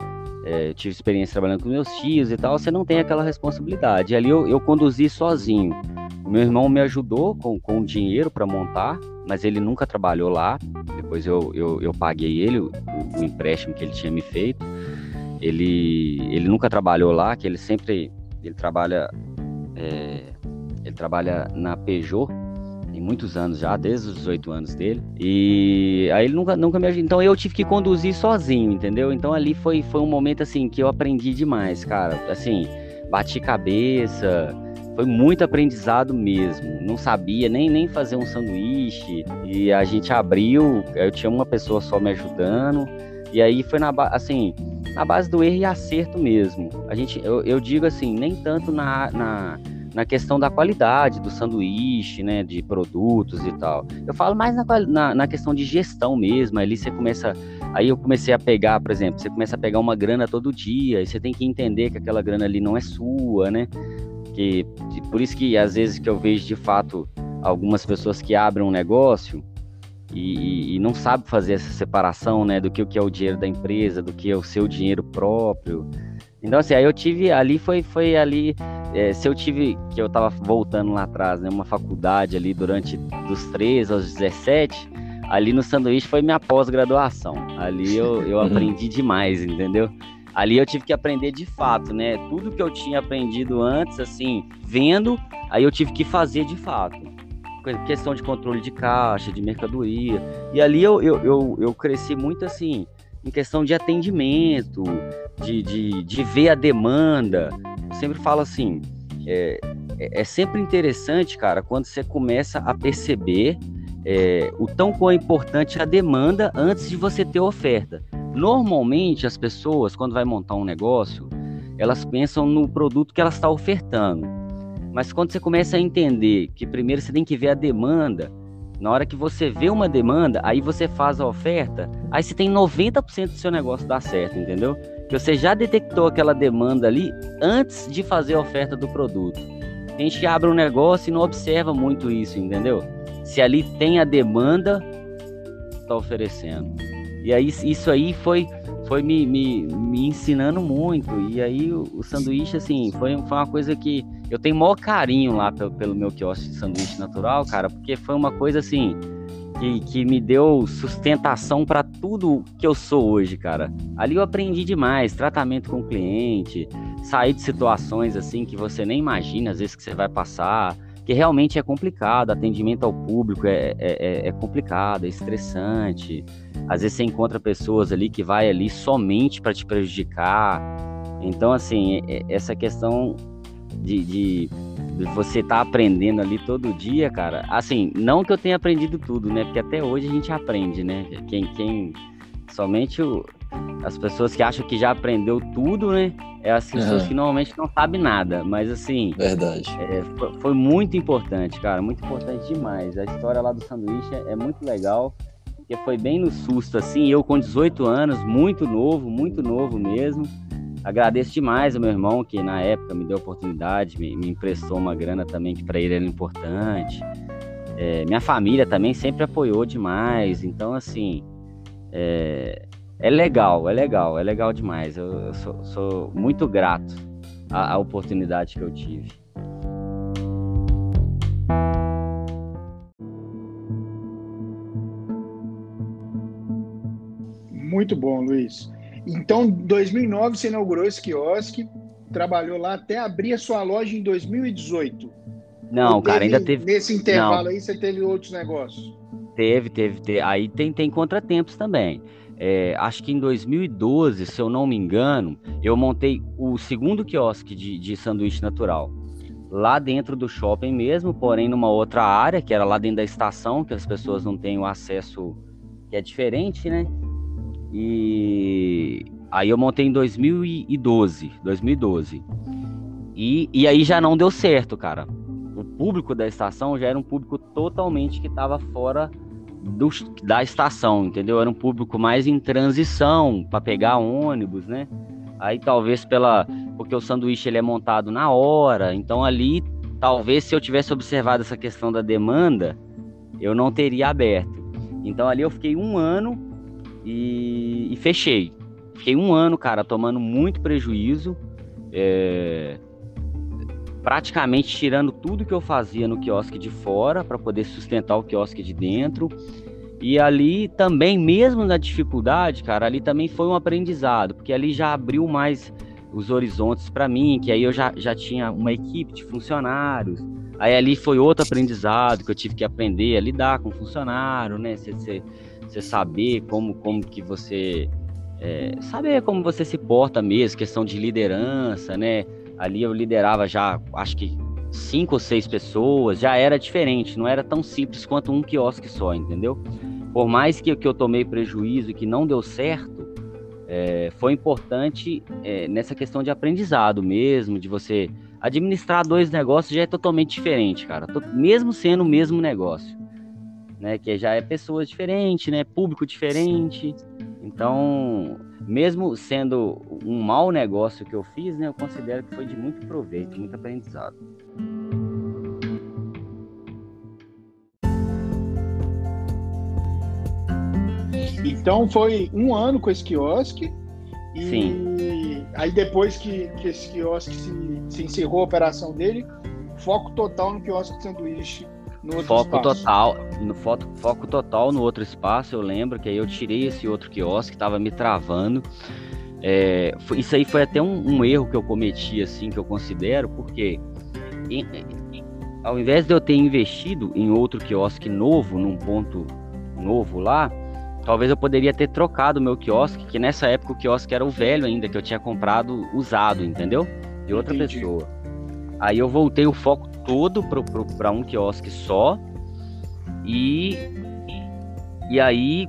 D: é, tive experiência trabalhando com meus tios e tal, você não tem aquela responsabilidade. Ali eu, eu conduzi sozinho. Meu irmão me ajudou com, com dinheiro para montar, mas ele nunca trabalhou lá. Depois eu, eu, eu paguei ele o, o, empréstimo que ele tinha me feito. Ele, ele nunca trabalhou lá, que ele sempre ele trabalha é, ele trabalha na Peugeot tem muitos anos já, desde os 18 anos dele. E aí ele nunca, nunca me ajudou. Então eu tive que conduzir sozinho, entendeu? Então ali foi, foi um momento assim que eu aprendi demais, cara. Assim, bati cabeça, foi muito aprendizado mesmo. Não sabia nem, nem fazer um sanduíche. E a gente abriu, eu tinha uma pessoa só me ajudando. E aí foi na assim, na base do erro e acerto mesmo. A gente, eu, eu digo assim, nem tanto na, na na questão da qualidade do sanduíche, né, de produtos e tal. Eu falo mais na, na, na, questão de gestão mesmo. Ali você começa, aí eu comecei a pegar, por exemplo, você começa a pegar uma grana todo dia e você tem que entender que aquela grana ali não é sua, né? Que por isso que às vezes que eu vejo de fato algumas pessoas que abrem um negócio e, e, não sabe fazer essa separação, né, do que o que é o dinheiro da empresa, do que é o seu dinheiro próprio. Então assim, aí eu tive ali foi foi ali é, se eu tive, que eu tava voltando lá atrás, né, uma faculdade ali durante dos 13 aos 17, ali no sanduíche foi minha pós-graduação. Ali eu, eu uhum. aprendi demais, entendeu? Ali eu tive que aprender de fato, né? Tudo que eu tinha aprendido antes, assim, vendo, aí eu tive que fazer de fato. questão de controle de caixa, de mercadoria. E ali eu, eu, eu, eu cresci muito assim, em questão de atendimento, de, de, de ver a demanda. Eu sempre falo assim, é, é, é sempre interessante, cara, quando você começa a perceber é, o tão quão é importante a demanda antes de você ter oferta. Normalmente as pessoas, quando vai montar um negócio, elas pensam no produto que ela está ofertando. Mas quando você começa a entender que primeiro você tem que ver a demanda, na hora que você vê uma demanda, aí você faz a oferta, aí você tem 90% do seu negócio dar certo, entendeu? Que você já detectou aquela demanda ali antes de fazer a oferta do produto. A gente abre um negócio e não observa muito isso, entendeu? Se ali tem a demanda, está oferecendo. E aí isso aí foi foi me, me, me ensinando muito. E aí o, o, sanduíche, assim, foi, foi uma coisa que eu tenho maior carinho lá pelo, pelo meu quiosque de sanduíche natural, cara, porque foi uma coisa assim que, que me deu sustentação para tudo que eu sou hoje, cara. Ali eu aprendi demais, tratamento com o cliente, sair de situações assim que você nem imagina, às vezes que você vai passar que realmente é complicado, atendimento ao público é, é, é, é, complicado, é estressante. Às vezes você encontra pessoas ali que vai ali somente para te prejudicar. Então, assim, é, é, essa questão de, de, de você estar tá aprendendo ali todo dia, cara. Assim, não que eu tenha aprendido tudo, né? Porque até hoje a gente aprende, né? Quem, quem somente o, as pessoas que acham que já aprendeu tudo, né? É as pessoas uhum. que normalmente não sabem nada. Mas assim.
B: Verdade.
D: É, foi, foi, muito importante, cara. Muito importante demais. A história lá do sanduíche é, é muito legal. Porque foi bem no susto, assim. Eu com 18 anos, muito novo, muito novo mesmo. Agradeço demais ao meu irmão, que na época me deu a oportunidade, me, me emprestou uma grana também, que para ele era importante. É, minha família também sempre apoiou demais. Então, assim. É, é legal, é legal, é legal demais. Eu, eu sou, sou, muito grato à, à oportunidade que eu tive.
C: Muito bom, Luiz. Então, em 2009 você inaugurou esse quiosque, trabalhou lá até abrir a sua loja em 2018.
D: Não, teve, cara, ainda teve.
C: Nesse intervalo Não. aí você teve outros negócios?
D: Teve, teve, teve. Aí tem, tem contratempos também. É, acho que em 2012, se eu não me engano, eu montei o segundo quiosque de, de sanduíche natural. Lá dentro do shopping mesmo, porém numa outra área, que era lá dentro da estação, que as pessoas não têm o acesso que é diferente, né? E aí eu montei em 2012, 2012. E, e aí já não deu certo, cara. O público da estação já era um público totalmente que estava fora do, da estação, entendeu? Era um público mais em transição para pegar ônibus, né? Aí talvez pela porque o sanduíche ele é montado na hora, então ali talvez se eu tivesse observado essa questão da demanda, eu não teria aberto. Então ali eu fiquei um ano e, e fechei. Fiquei um ano, cara, tomando muito prejuízo, é, praticamente tirando tudo que eu fazia no quiosque de fora para poder sustentar o quiosque de dentro. E ali também, mesmo na dificuldade, cara, ali também foi um aprendizado, porque ali já abriu mais os horizontes para mim, que aí eu já, já tinha uma equipe de funcionários. Aí ali foi outro aprendizado que eu tive que aprender a lidar com funcionário, né? Você saber como, como que você. É, saber como você se porta mesmo, questão de liderança, né? Ali eu liderava já, acho que cinco ou seis pessoas, já era diferente, não era tão simples quanto um quiosque só, entendeu? Por mais que, que eu tomei prejuízo e que não deu certo, é, foi importante é, nessa questão de aprendizado mesmo, de você administrar dois negócios já é totalmente diferente, cara, mesmo sendo o mesmo negócio, né? Que já é pessoas diferentes, né? Público diferente, então mesmo sendo um mau negócio que eu fiz, né, eu considero que foi de muito proveito, muito aprendizado.
C: Então foi um ano com esse quiosque. E Sim. aí depois que, que esse quiosque se, se encerrou a operação dele, foco total no quiosque de sanduíche no
D: foco
C: espaço.
D: total no foco, foco total no outro espaço eu lembro que aí eu tirei esse outro quiosque que estava me travando é, foi, isso aí foi até um, um, erro que eu cometi assim que eu considero porque ao invés de eu ter investido em outro quiosque novo, num ponto novo lá, talvez eu poderia ter trocado o meu quiosque, que nessa época o quiosque era o velho ainda, que eu tinha comprado usado, entendeu? De outra Entendi. pessoa. Aí eu voltei o foco todo para um quiosque só. E, e aí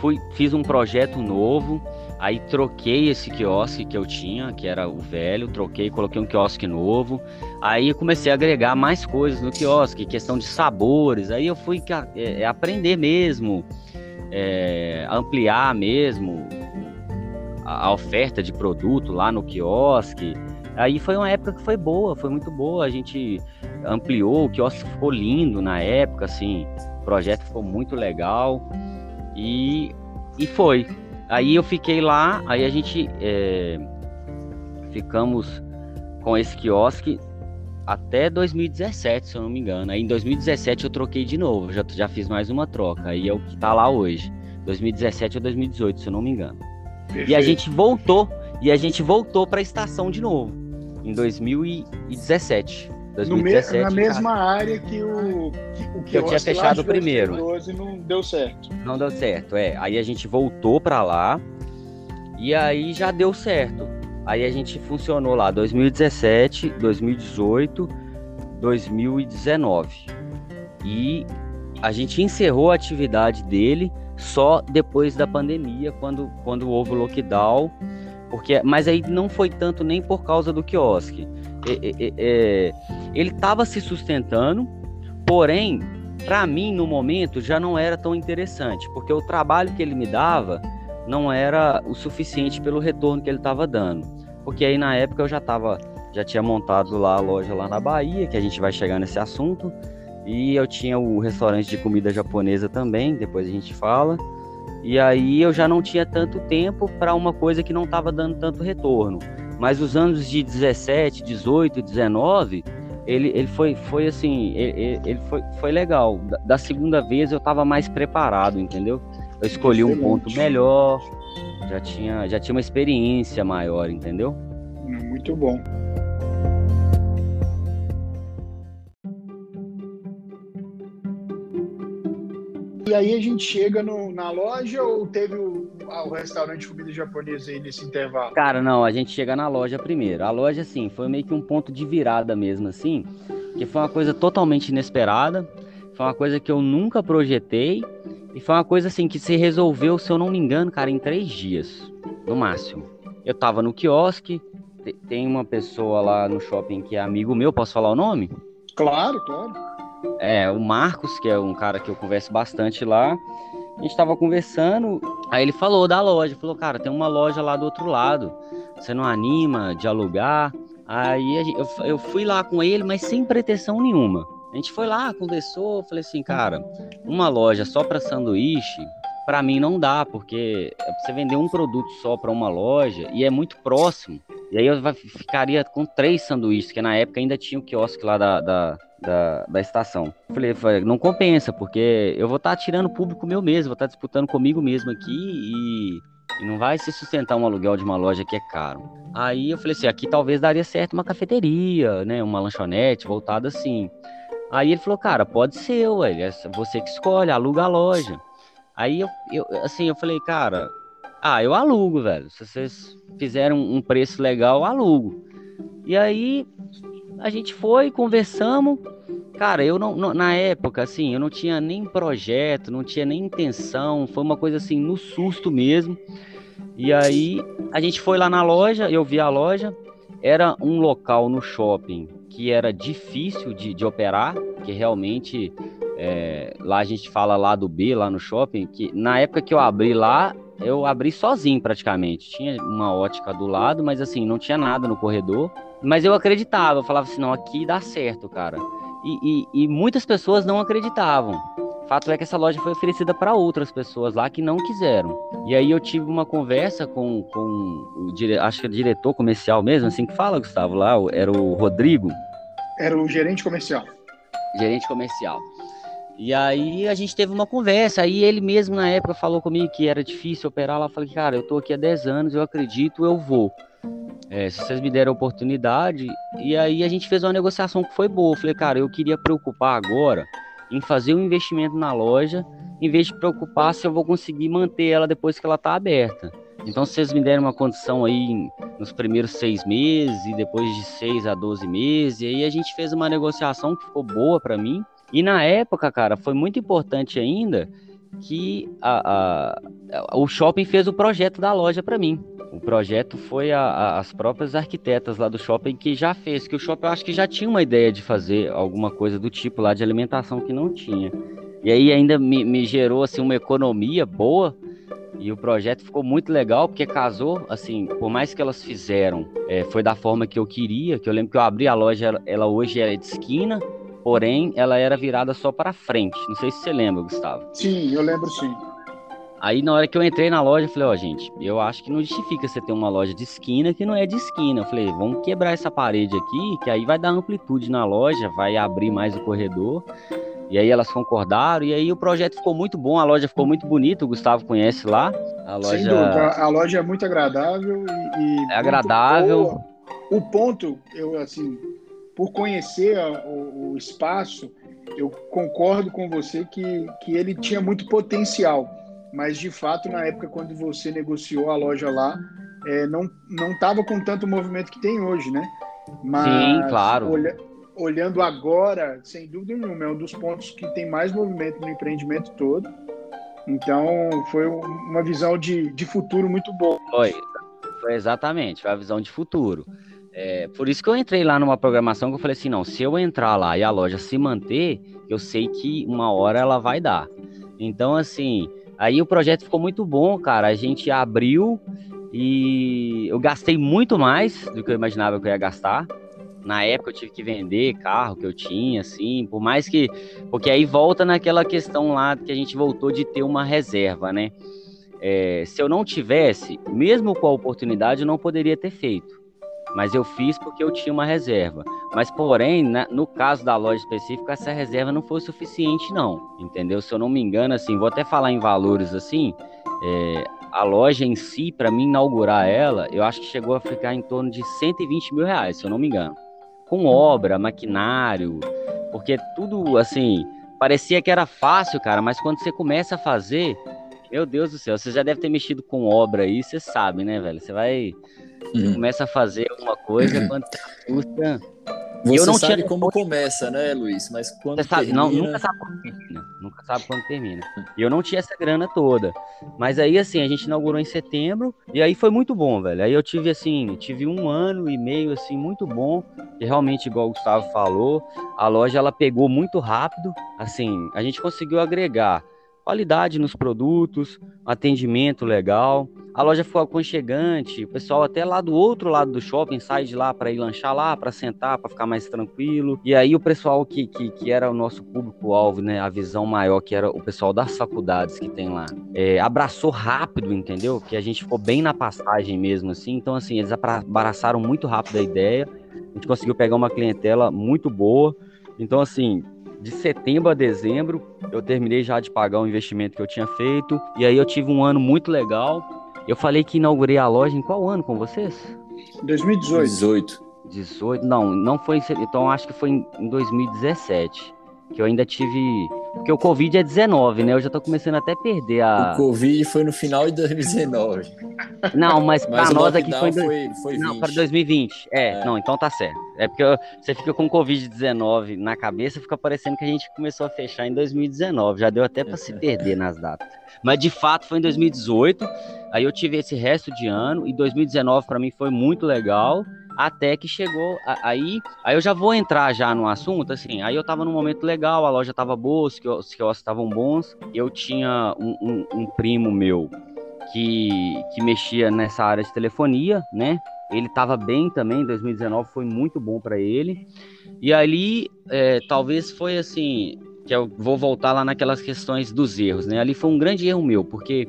D: fui, fiz um projeto novo, aí troquei esse quiosque que eu tinha, que era o velho, troquei, coloquei um quiosque novo, aí comecei a agregar mais coisas no quiosque, questão de sabores, aí eu fui é, é, aprender mesmo, é, ampliar mesmo a, a oferta de produto lá no quiosque, Aí foi uma época que foi boa, foi muito boa. A gente ampliou, o quiosque ficou lindo na época, assim. O projeto ficou muito legal. E, e foi. Aí eu fiquei lá, aí a gente é, ficamos com esse quiosque até 2017, se eu não me engano. Aí em 2017 eu troquei de novo, já, já fiz mais uma troca. Aí é o que tá lá hoje. 2017 ou 2018, se eu não me engano. Perfeito. E a gente voltou, e a gente voltou para a estação de novo em 2017. 2017
C: me, na mesma cara. área que o que, o
D: que eu tinha fechado primeiro.
C: Não deu certo.
D: Não deu certo, é. Aí a gente voltou para lá e aí já deu certo. Aí a gente funcionou lá 2017, 2018, 2019. E a gente encerrou a atividade dele só depois da pandemia, quando, quando houve o lockdown porque, mas aí não foi tanto nem por causa do quiosque. É, é, ele estava se sustentando, porém, para mim, no momento, já não era tão interessante, porque o trabalho que ele me dava não era o suficiente pelo retorno que ele estava dando. Porque aí na época eu já estava, já tinha montado lá a loja lá na Bahia, que a gente vai chegar nesse assunto, e eu tinha o restaurante de comida japonesa também, depois a gente fala. E aí eu já não tinha tanto tempo para uma coisa que não estava dando tanto retorno. Mas os anos de 17, 18, 19, ele, ele foi, foi assim, ele, ele foi, foi legal. Da, segunda vez eu estava mais preparado, entendeu? Eu escolhi Excelente. um ponto melhor, já tinha, já tinha uma experiência maior, entendeu?
C: Muito bom. E aí a gente chega no, na loja ou teve o, o restaurante de comida japonesa aí nesse intervalo?
D: Cara, não, a gente chega na loja primeiro. A loja, assim, foi meio que um ponto de virada mesmo, assim, que foi uma coisa totalmente inesperada, foi uma coisa que eu nunca projetei, e foi uma coisa, assim, que se resolveu, se eu não me engano, cara, em três dias, no máximo. Eu tava no quiosque, tem uma pessoa lá no shopping que é amigo meu, posso falar o nome?
C: Claro, claro.
D: É, o Marcos, que é um cara que eu converso bastante lá, a gente tava conversando, aí ele falou da loja, falou, cara, tem uma loja lá do outro lado, você não anima de alugar? Aí eu, eu fui lá com ele, mas sem pretensão nenhuma. A gente foi lá, conversou, falei assim, cara, uma loja só para sanduíche, para mim não dá, porque você vender um produto só para uma loja e é muito próximo. E aí eu ficaria com três sanduíches, que na época ainda tinha o quiosque lá da, da, da, da estação. Falei, falei, não compensa, porque eu vou estar tá tirando público meu mesmo, vou estar tá disputando comigo mesmo aqui e, e, não vai se sustentar um aluguel de uma loja que é caro. Aí eu falei assim, aqui talvez daria certo uma cafeteria, né, uma lanchonete voltada assim. Aí ele falou, cara, pode ser, ué, é você que escolhe, aluga a loja. Aí eu, eu assim, eu falei, cara, ah, eu alugo, velho. Se vocês fizerem um preço legal, alugo. E aí a gente foi, conversamos. Cara, eu não, não, na época, assim, eu não tinha nem projeto, não tinha nem intenção, foi uma coisa assim, no susto mesmo. E aí a gente foi lá na loja, eu vi a loja, era um local no shopping que era difícil de, de operar, que realmente é, lá a gente fala lá do B, lá no shopping, que na época que eu abri lá, eu abri sozinho praticamente. Tinha uma ótica do lado, mas assim, não tinha nada no corredor. Mas eu acreditava, eu falava assim, não, aqui dá certo, cara. E, e, e muitas pessoas não acreditavam. Fato é que essa loja foi oferecida para outras pessoas lá que não quiseram. E aí eu tive uma conversa com, com o dire... acho que é diretor comercial mesmo, assim que fala, Gustavo, lá, era o Rodrigo.
C: Era o gerente comercial.
D: Gerente comercial. E aí a gente teve uma conversa, aí ele mesmo na época falou comigo que era difícil operar lá, eu falei, cara, eu tô aqui há 10 anos, eu acredito, eu vou. É, se vocês me deram a oportunidade, e aí a gente fez uma negociação que foi boa. Eu falei, cara, eu queria preocupar agora em fazer um investimento na loja, em vez de preocupar se eu vou conseguir manter ela depois que ela está aberta. Então, se vocês me deram uma condição aí nos primeiros seis meses e depois de seis a doze meses, e aí a gente fez uma negociação que ficou boa para mim. E na época, cara, foi muito importante ainda que a, a, o shopping fez o projeto da loja para mim. O projeto foi a, a, as próprias arquitetas lá do shopping que já fez, que o shopping eu acho que já tinha uma ideia de fazer alguma coisa do tipo lá de alimentação que não tinha. E aí ainda me, me gerou assim uma economia boa e o projeto ficou muito legal porque casou, assim, por mais que elas fizeram, é, foi da forma que eu queria, que eu lembro que eu abri a loja, ela, hoje é de esquina, porém ela era virada só para frente. Não sei se você lembra, Gustavo.
C: Sim, eu lembro sim.
D: Aí na hora que eu entrei na loja, eu falei, ó, oh, gente, eu acho que não justifica você ter uma loja de esquina que não é de esquina. Eu falei, vamos quebrar essa parede aqui, que aí vai dar amplitude na loja, vai abrir mais o corredor. E aí elas concordaram, e aí o projeto ficou muito bom, a loja ficou muito bonita, o Gustavo conhece lá. A loja... Sem
C: dúvida, a loja é muito agradável e.
D: é agradável.
C: O, o, ponto, eu assim, por conhecer a, o, o espaço, eu concordo com você que, que ele tinha muito potencial mas de fato na época quando você negociou a loja lá é, não não estava com tanto movimento que tem hoje, né?
D: Mas Sim, claro.
C: Olha, olhando agora, sem dúvida nenhuma, é um dos pontos que tem mais movimento no empreendimento todo. Então foi uma visão de, de futuro muito boa.
D: Foi, foi exatamente, foi a visão de futuro. É, por isso que eu entrei lá numa programação que eu falei assim, não, se eu entrar lá e a loja se manter, eu sei que uma hora ela vai dar. Então, assim, Aí o projeto ficou muito bom, cara. A gente abriu e eu gastei muito mais do que eu imaginava que eu ia gastar. Na época eu tive que vender carro que eu tinha, assim, por mais que. Porque aí volta naquela questão lá que a gente voltou de ter uma reserva, né? É, se eu não tivesse, mesmo com a oportunidade, eu não poderia ter feito mas eu fiz porque eu tinha uma reserva. Mas, porém, na, no caso da loja específica, essa reserva não foi suficiente, não. Entendeu? Se eu não me engano, assim, vou até falar em valores assim. É, a loja em si, para mim inaugurar ela, eu acho que chegou a ficar em torno de 120 mil reais, se eu não me engano. Com obra, maquinário, porque tudo assim, parecia que era fácil, cara, mas quando você começa a fazer, meu Deus do céu, você já deve ter mexido com obra aí, você sabe, né, velho? Você vai você uhum. começa a fazer alguma coisa, quando custa.
B: Você eu não sabe tinha... como começa, né, Luiz? Mas quando
D: sabe,
B: termina...
D: não, nunca sabe quando termina. Nunca sabe quando termina. E eu não tinha essa grana toda. Mas aí, assim, a gente inaugurou em setembro e aí foi muito bom, velho. Aí eu tive, assim, tive um ano e meio, assim, muito bom. E realmente, igual o Gustavo falou, a loja, ela pegou muito rápido. Assim, a gente conseguiu agregar qualidade nos produtos, atendimento legal. A loja foi aconchegante, o pessoal até lá do outro lado do shopping sai de lá para ir lanchar lá, para sentar, para ficar mais tranquilo. E aí o pessoal que, que, que era o nosso público-alvo, né, a visão maior, que era o pessoal das faculdades que tem lá, é, abraçou rápido, entendeu? Que a gente ficou bem na passagem mesmo, assim. Então, assim, eles abraçaram muito rápido a ideia. A gente conseguiu pegar uma clientela muito boa. Então, assim, de setembro a dezembro, eu terminei já de pagar o investimento que eu tinha feito. E aí eu tive um ano muito legal. Eu falei que inaugurei a loja em qual ano com vocês?
C: 2018.
B: 18.
D: 18? Não, não foi. Então acho que foi em 2017 que eu ainda tive. Porque o Covid é 19, né? Eu já tô começando até a perder a.
B: O Covid foi no final de 2019.
D: Não, mas pra mas nós aqui foi.
B: Foi, foi
D: não, para 2020. É, é, não, então tá certo. É porque você fica com o Covid-19 na cabeça, fica parecendo que a gente começou a fechar em 2019. Já deu até para é. se perder nas datas. Mas de fato foi em 2018. Aí eu tive esse resto de ano. E 2019 para mim foi muito legal até que chegou aí, aí eu já vou entrar já no assunto, assim, aí eu tava num momento legal, a loja tava boa, os quiosques estavam bons, eu tinha um, um, um, primo meu que, que mexia nessa área de telefonia, né, ele estava bem também, 2019 foi muito bom para ele, e ali é, talvez foi assim, que eu vou voltar lá naquelas questões dos erros, né, ali foi um grande erro meu, porque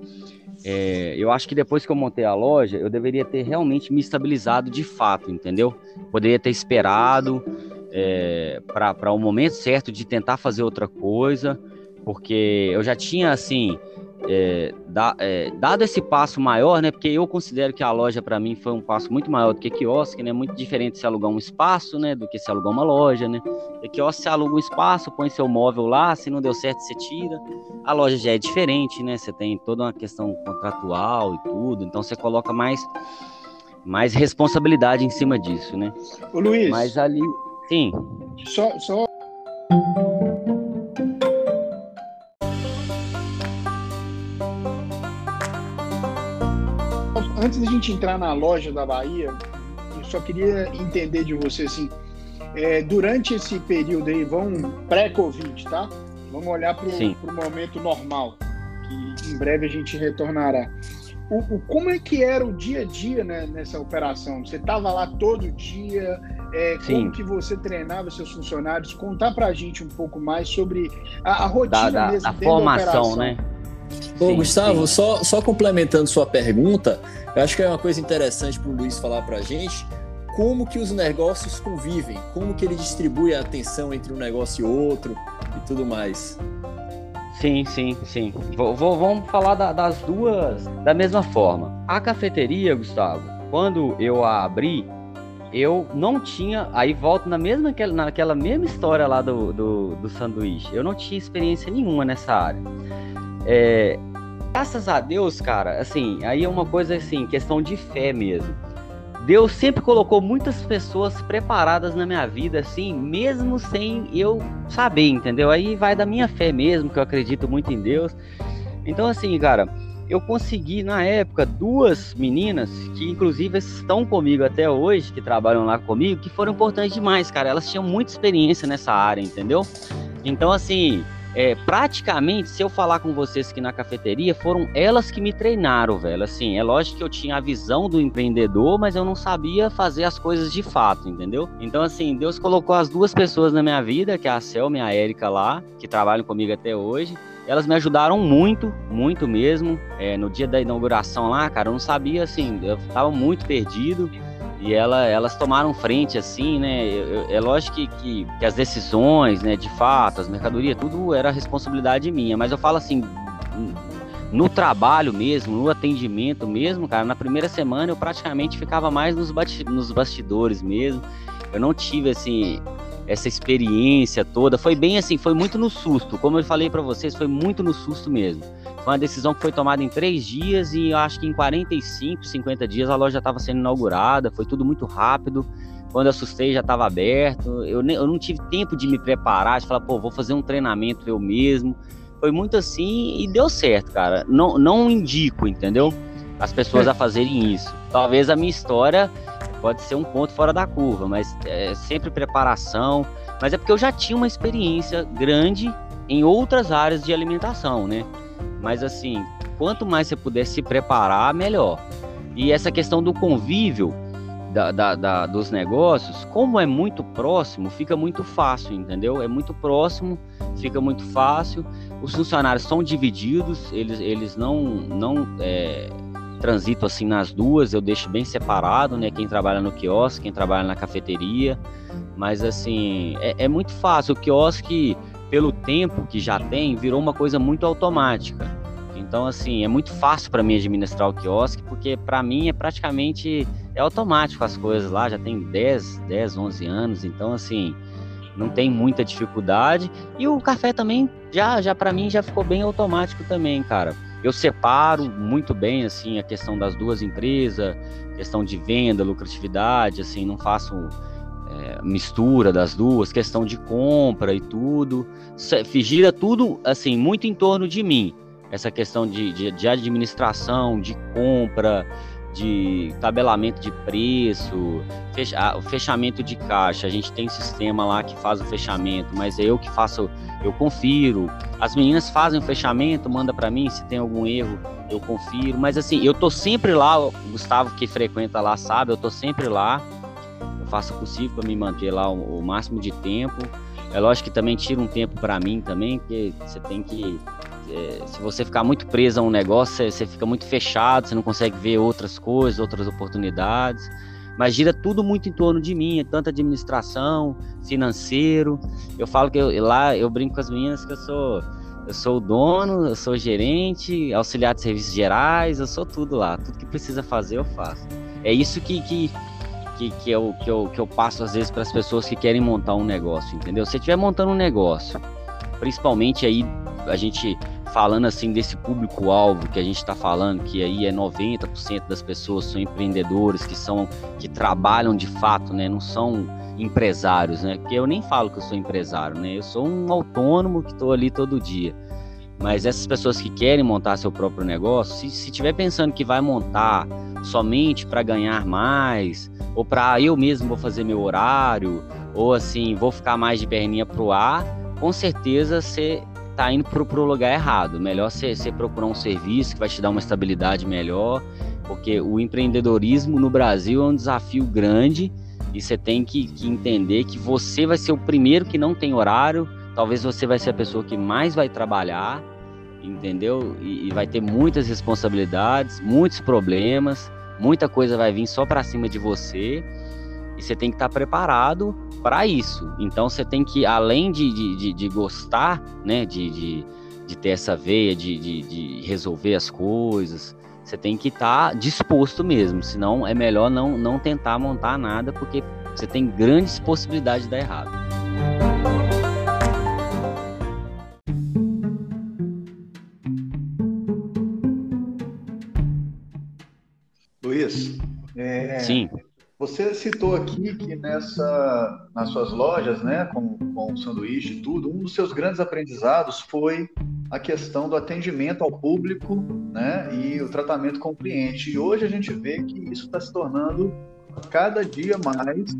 D: é, eu acho que depois que eu montei a loja, eu deveria ter realmente me estabilizado de fato, entendeu? Poderia ter esperado é, para o um momento certo de tentar fazer outra coisa, porque eu já tinha, assim, é, da, é, dado esse passo maior, né? Porque eu considero que a loja para mim foi um passo muito maior do que quiosque, né? Muito diferente se alugar um espaço, né? Do que se alugar uma loja, né? E quiosque você aluga um espaço, põe seu móvel lá, se não deu certo você tira. A loja já é diferente, né? Você tem toda uma questão contratual e tudo, então você coloca mais mais responsabilidade em cima disso, né?
C: Ô Luiz.
D: Mas ali, sim.
C: Só, só antes da gente entrar na loja da Bahia, eu só queria entender de você assim, é, durante esse período aí, vamos pré-Covid, tá? Vamos olhar para o momento normal, que em breve a gente retornará. O, o, como é que era o dia a dia né, nessa operação? Você estava lá todo dia? É, como que você treinava seus funcionários? Contar para a gente um pouco mais sobre a, a rotina
D: da,
C: mesmo
D: da, formação, né?
B: Ô, sim, Gustavo, sim. Só, só complementando sua pergunta, eu acho que é uma coisa interessante para o Luiz falar para a gente como que os negócios convivem, como que ele distribui a atenção entre um negócio e outro e tudo mais.
D: Sim, sim, sim. Vou, vou, vamos falar da, das duas da mesma forma. A cafeteria, Gustavo, quando eu a abri, eu não tinha. Aí volto na mesma, naquela mesma história lá do, do, do sanduíche. Eu não tinha experiência nenhuma nessa área. É, graças a Deus, cara, assim, aí é uma coisa assim, questão de fé mesmo. Deus sempre colocou muitas pessoas preparadas na minha vida, assim, mesmo sem eu saber, entendeu? Aí vai da minha fé mesmo, que eu acredito muito em Deus. Então, assim, cara, eu consegui na época duas meninas que, inclusive, estão comigo até hoje, que trabalham lá comigo, que foram importantes demais, cara. Elas tinham muita experiência nessa área, entendeu? Então, assim, é, praticamente, se eu falar com vocês que na cafeteria, foram elas que me treinaram, velho. Assim, é lógico que eu tinha a visão do empreendedor, mas eu não sabia fazer as coisas de fato, entendeu? Então, assim, Deus colocou as duas pessoas na minha vida, que é a Selma e a Érica lá, que trabalham comigo até hoje. Elas me ajudaram muito, muito mesmo. É, no dia da inauguração lá, cara, eu não sabia, assim, eu tava muito perdido e ela, elas tomaram frente assim, né? é lógico que, que, que, as decisões, né, de fato, as mercadorias, tudo era responsabilidade minha, mas eu falo assim, no trabalho mesmo, no atendimento mesmo, cara, na primeira semana eu praticamente ficava mais nos, nos bastidores mesmo. Eu não tive assim essa experiência toda. Foi bem assim, foi muito no susto. Como eu falei para vocês, foi muito no susto mesmo. Foi uma decisão que foi tomada em três dias e acho que em 45, 50 dias a loja estava sendo inaugurada. Foi tudo muito rápido. Quando eu assustei já estava aberto. Eu, nem, eu não tive tempo de me preparar, de falar, pô, vou fazer um treinamento eu mesmo. Foi muito assim e deu certo, cara. Não, não indico, entendeu? As pessoas a fazerem isso. Talvez a minha história pode ser um ponto fora da curva, mas é sempre preparação. Mas é porque eu já tinha uma experiência grande em outras áreas de alimentação, né? Mas assim, quanto mais você puder se preparar, melhor. E essa questão do convívio da, da, da, dos negócios, como é muito próximo, fica muito fácil, entendeu? É muito próximo, fica muito fácil. Os funcionários são divididos, eles, eles não, não é, transito assim nas duas, eu deixo bem separado, né? Quem trabalha no quiosque, quem trabalha na cafeteria. Mas assim, é, é muito fácil. O quiosque, pelo tempo que já tem, virou uma coisa muito automática. Então, assim, é muito fácil para mim administrar o quiosque, porque para mim é praticamente é automático as coisas lá, já tem 10, 10, 11 anos, então assim, não tem muita dificuldade. E o café também já já para mim já ficou bem automático também, cara eu separo muito bem assim a questão das duas empresas, questão de venda, lucratividade, assim, não faço é, mistura das duas, questão de compra e tudo, gira tudo assim muito em torno de mim, essa questão de, de, de administração, de compra, de tabelamento de preço, o fechamento de caixa. A gente tem um sistema lá que faz o fechamento, mas é eu que faço, eu confiro. As meninas fazem o fechamento, manda para mim se tem algum erro, eu confiro. Mas assim, eu tô sempre lá, o Gustavo que frequenta lá sabe, eu tô sempre lá. Eu faço o possível para me manter lá o, o máximo de tempo. É lógico que também tira um tempo para mim também, porque você tem que é, se você ficar muito preso a um negócio, você, fica muito fechado, você não consegue ver outras coisas, outras oportunidades. Mas gira tudo muito em torno de mim, é tanto administração, financeiro. Eu falo que eu, lá eu brinco com as meninas que eu sou Eu sou o dono, eu sou gerente, auxiliar de serviços gerais, eu sou tudo lá. Tudo que precisa fazer, eu faço. É isso que, que, que, que, eu, que, eu, que eu passo às vezes para as pessoas que querem montar um negócio, entendeu? Se você estiver montando um negócio, principalmente aí a gente falando assim desse público-alvo que a gente está falando, que aí é 90% das pessoas são empreendedores, que são que trabalham de fato, né? Não são empresários, né? Porque eu nem falo que eu sou empresário, né? Eu sou um autônomo que estou ali todo dia. Mas essas pessoas que querem montar seu próprio negócio, se, se tiver pensando que vai montar somente para ganhar mais, ou para eu mesmo vou fazer meu horário, ou assim, vou ficar mais de perninha pro ar, com certeza você tá indo pro, pro lugar errado. Melhor você procurar um serviço que vai te dar uma estabilidade melhor, porque o empreendedorismo no Brasil é um desafio grande e você tem que, que entender que você vai ser o primeiro que não tem horário, talvez você vai ser a pessoa que mais vai trabalhar, entendeu? E, e vai ter muitas responsabilidades, muitos problemas, muita coisa vai vir só para cima de você e você tem que estar tá preparado para isso. Então você tem que, além de, de, de, de gostar, né, de, de, de, ter essa veia de, de, de resolver as coisas, você tem que estar tá disposto mesmo, senão é melhor não, não tentar montar nada, porque você tem grandes possibilidades de dar errado.
A: Você citou aqui que nessa, nas suas lojas, né, com, com sanduíche e tudo, um dos seus grandes aprendizados foi a questão do atendimento ao público, né, e o tratamento com o cliente. E hoje a gente vê que isso está se tornando cada dia mais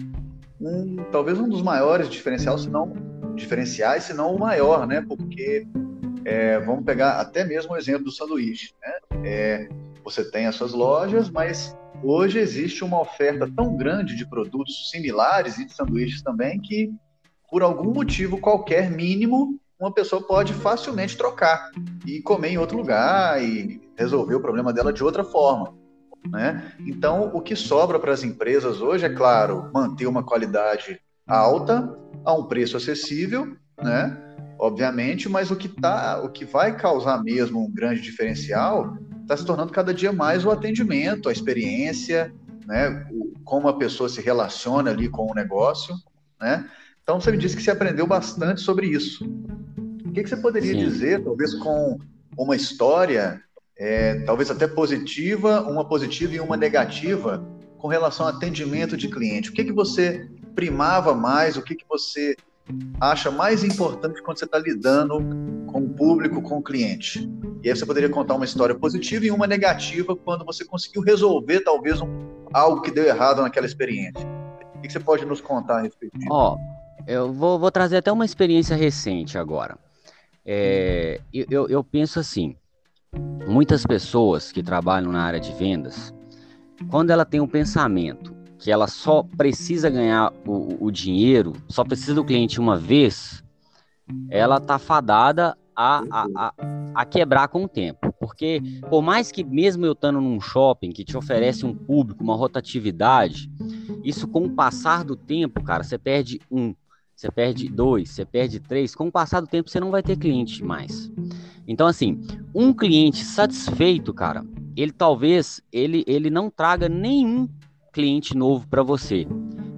A: um, talvez um dos maiores diferenciais, se não diferenciais, se não o maior, né, porque é, vamos pegar até mesmo o exemplo do sanduíche, né? É, você tem as suas lojas, mas hoje existe uma oferta tão grande de produtos similares e de sanduíches também que, por algum motivo qualquer mínimo, uma pessoa pode facilmente trocar e comer em outro lugar e resolver o problema dela de outra forma. Né? Então, o que sobra para as empresas hoje é, claro, manter uma qualidade alta a um preço acessível, né? obviamente, mas o que, tá, o que vai causar mesmo um grande diferencial está se tornando cada dia mais o atendimento, a experiência, né? como a pessoa se relaciona ali com o negócio. Né? Então, você me disse que você aprendeu bastante sobre isso. O que, que você poderia Sim. dizer, talvez com uma história, é, talvez até positiva, uma positiva e uma negativa, com relação ao atendimento de cliente? O que, que você primava mais? O que, que você acha mais importante quando você está lidando com o público, com o cliente? E aí você poderia contar uma história positiva e uma negativa quando você conseguiu resolver talvez um, algo que deu errado naquela experiência. O que você pode nos contar a respeito disso?
D: Ó, eu vou, vou, trazer até uma experiência recente agora. É, eu, eu penso assim, muitas pessoas que trabalham na área de vendas, quando ela tem um pensamento que ela só precisa ganhar o, o dinheiro, só precisa do cliente uma vez, ela tá fadada a, a, a, a, quebrar com o tempo. Porque, por mais que mesmo eu estando num shopping que te oferece um público, uma rotatividade, isso com o passar do tempo, cara, você perde um, você perde dois, você perde três. Com o passar do tempo, você não vai ter cliente mais. Então, assim, um cliente satisfeito, cara, ele talvez ele, ele não traga nenhum cliente novo para você.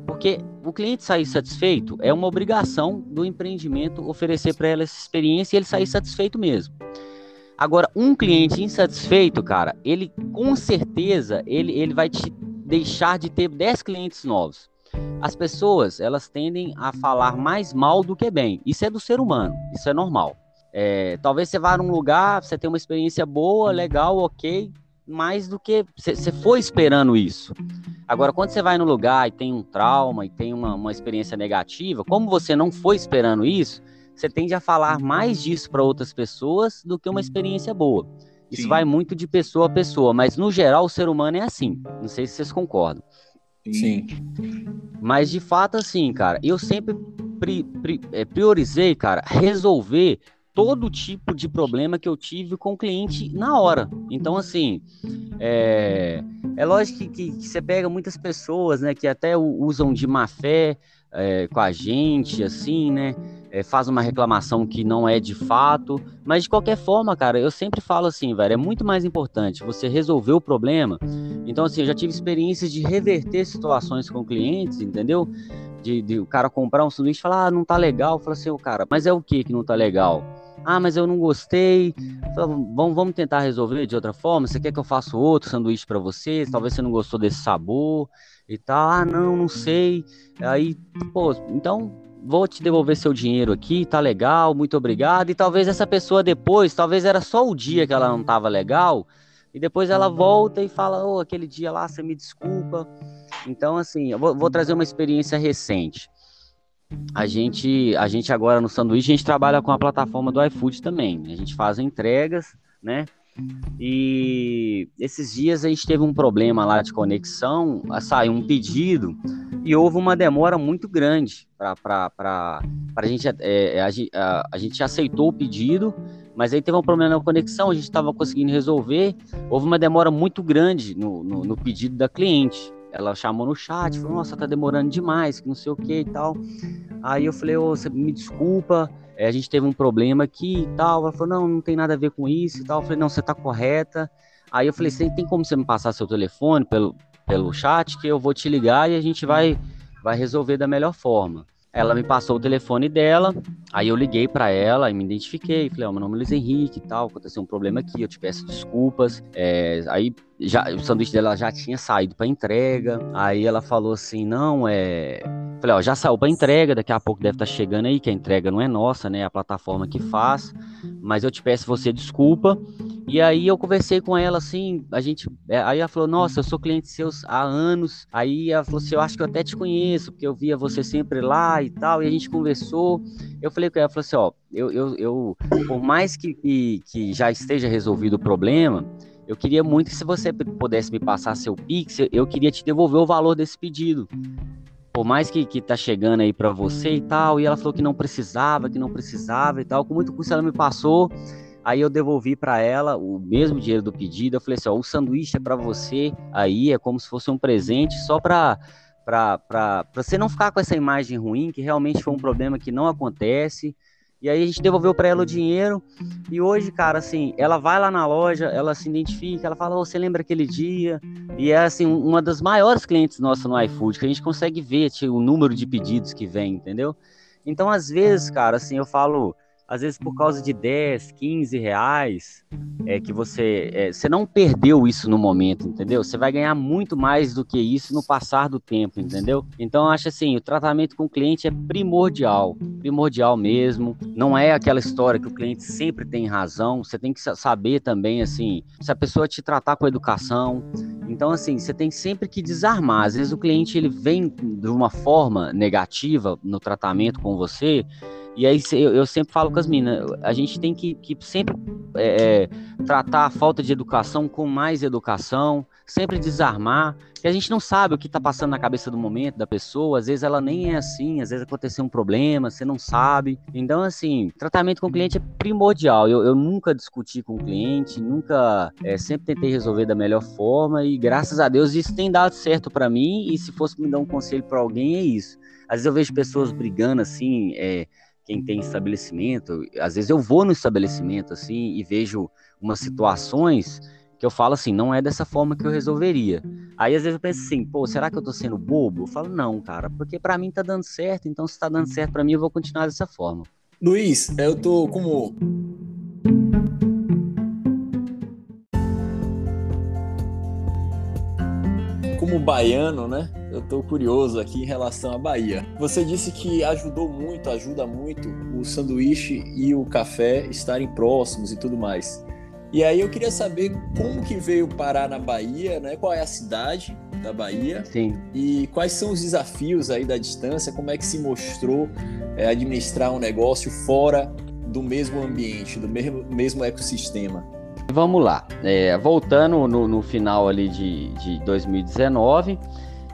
D: Porque o cliente sair satisfeito é uma obrigação do empreendimento oferecer para ela essa experiência e ele sair satisfeito mesmo. Agora, um cliente insatisfeito, cara, ele com certeza ele, ele vai te deixar de ter 10 clientes novos. As pessoas, elas tendem a falar mais mal do que bem. Isso é do ser humano, isso é normal. É, talvez você vá num lugar, você tenha uma experiência boa, legal, ok, mais do que você foi esperando isso. Agora, quando você vai no lugar e tem um trauma e tem uma, uma experiência negativa, como você não foi esperando isso, você tende a falar mais disso para outras pessoas do que uma experiência boa. Isso Sim. vai muito de pessoa a pessoa, mas no geral o ser humano é assim. Não sei se vocês concordam.
B: Sim.
D: Mas de fato, assim, cara, eu sempre pri, pri, é, priorizei, cara, resolver todo tipo de problema que eu tive com o cliente na hora. Então, assim, é, é lógico que, que, você pega muitas pessoas, né, que até usam de má fé é, com a gente, assim, né, é, faz uma reclamação que não é de fato, mas de qualquer forma, cara, eu sempre falo assim, velho, é muito mais importante você resolver o problema. Então, assim, eu já tive experiências de reverter situações com clientes, entendeu? De, de o cara comprar um sanduíche e falar, ah, não tá legal. Fala assim, o cara, mas é o que que não tá legal? Ah, mas eu não gostei. vamos, vamos tentar resolver de outra forma. Você quer que eu faça outro sanduíche para você? Talvez você não gostou desse sabor e tal. Ah, não, não sei. Aí, pô, então vou te devolver seu dinheiro aqui, tá legal, muito obrigado. E talvez essa pessoa depois, talvez era só o dia que ela não tava legal, e depois ela volta e fala: Ô, oh, aquele dia lá, você me desculpa. Então, assim, eu vou, vou trazer uma experiência recente a gente, a gente agora no sanduíche, a gente trabalha com a plataforma do iFood também. A gente faz entregas, né? E esses dias a gente teve um problema lá de conexão, saiu um pedido e houve uma demora muito grande para a gente. É, a, a gente aceitou o pedido, mas aí teve um problema na conexão, a gente estava conseguindo resolver. Houve uma demora muito grande no, no, no pedido da cliente ela chamou no chat, falou, nossa, tá demorando demais, que não sei o que e tal. Aí eu falei, ô, oh, você me desculpa, é, a gente teve um problema aqui e tal. Ela falou, não, não tem nada a ver com isso e tal. Eu falei, não, você tá correta. Aí eu falei, tem como você me passar seu telefone pelo, pelo chat, que eu vou te ligar e a gente vai, vai resolver da melhor forma. Ela me passou o telefone dela, aí eu liguei para ela e me identifiquei. Falei, ó, oh, meu nome é Luiz Henrique e tal, aconteceu um problema aqui, eu te peço desculpas. É, aí já, o sanduíche dela já tinha saído para entrega. Aí ela falou assim: não, é. Falei, ó, já saiu para entrega, daqui a pouco deve estar tá chegando aí, que a entrega não é nossa, né? É a plataforma que faz. Mas eu te peço você desculpa. E aí eu conversei com ela assim, a gente. É, aí ela falou, nossa, eu sou cliente seus há anos. Aí ela falou assim, eu acho que eu até te conheço, porque eu via você sempre lá e tal. E a gente conversou. Eu falei com ela, falou assim, ó, eu, eu, eu por mais que, que, que já esteja resolvido o problema, eu queria muito que se você pudesse me passar seu Pix, eu queria te devolver o valor desse pedido. Por mais que, que tá chegando aí para você e tal, e ela falou que não precisava, que não precisava e tal, com muito custo ela me passou. Aí eu devolvi para ela o mesmo dinheiro do pedido. Eu falei assim: ó, o sanduíche é para você. Aí é como se fosse um presente só para para você não ficar com essa imagem ruim, que realmente foi um problema que não acontece. E aí a gente devolveu para ela o dinheiro. E hoje, cara, assim, ela vai lá na loja, ela se identifica, ela fala: oh, "Você lembra aquele dia?" E é assim uma das maiores clientes nossas no iFood, que a gente consegue ver tipo, o número de pedidos que vem, entendeu? Então, às vezes, cara, assim, eu falo, às vezes por causa de 10, 15 reais, é que você, é, você não perdeu isso no momento, entendeu? Você vai ganhar muito mais do que isso no passar do tempo, entendeu? Então eu acho assim, o tratamento com o cliente é primordial, primordial mesmo. Não é aquela história que o cliente sempre tem razão. Você tem que saber também assim, se a pessoa te tratar com educação. Então assim, você tem sempre que desarmar. Às vezes o cliente ele vem de uma forma negativa no tratamento com você e aí eu, sempre falo com as meninas, a gente tem que, que sempre é, é, tratar a falta de educação com mais educação, sempre desarmar, que a gente não sabe o que está passando na cabeça do momento da pessoa, às vezes ela nem é assim, às vezes aconteceu um problema, você não sabe. Então, assim, tratamento com o cliente é primordial. Eu, eu nunca discuti com o cliente, nunca, é, sempre tentei resolver da melhor forma e graças a Deus isso tem dado certo para mim e se fosse me dar um conselho para alguém é isso. Às vezes eu vejo pessoas brigando assim, é, quem tem estabelecimento, às vezes eu vou no estabelecimento assim e vejo umas situações que eu falo assim, não é dessa forma que eu resolveria. Aí às vezes eu penso assim, pô, será que eu tô sendo bobo? Eu falo, não, cara, porque para mim tá dando certo, então se tá dando certo para mim, eu vou continuar dessa forma.
B: Luiz, eu tô como como baiano, né? Eu tô curioso aqui em relação à Bahia. Você disse que ajudou muito, ajuda muito o sanduíche e o café estarem próximos e tudo mais. E aí eu queria saber como que veio parar na Bahia, né? Qual é a cidade da Bahia?
D: Sim.
B: E quais são os desafios aí da distância? Como é que se mostrou é, administrar um negócio fora do mesmo ambiente, do mesmo, mesmo ecossistema?
D: Vamos lá. É, voltando no, no, final ali de, de 2019,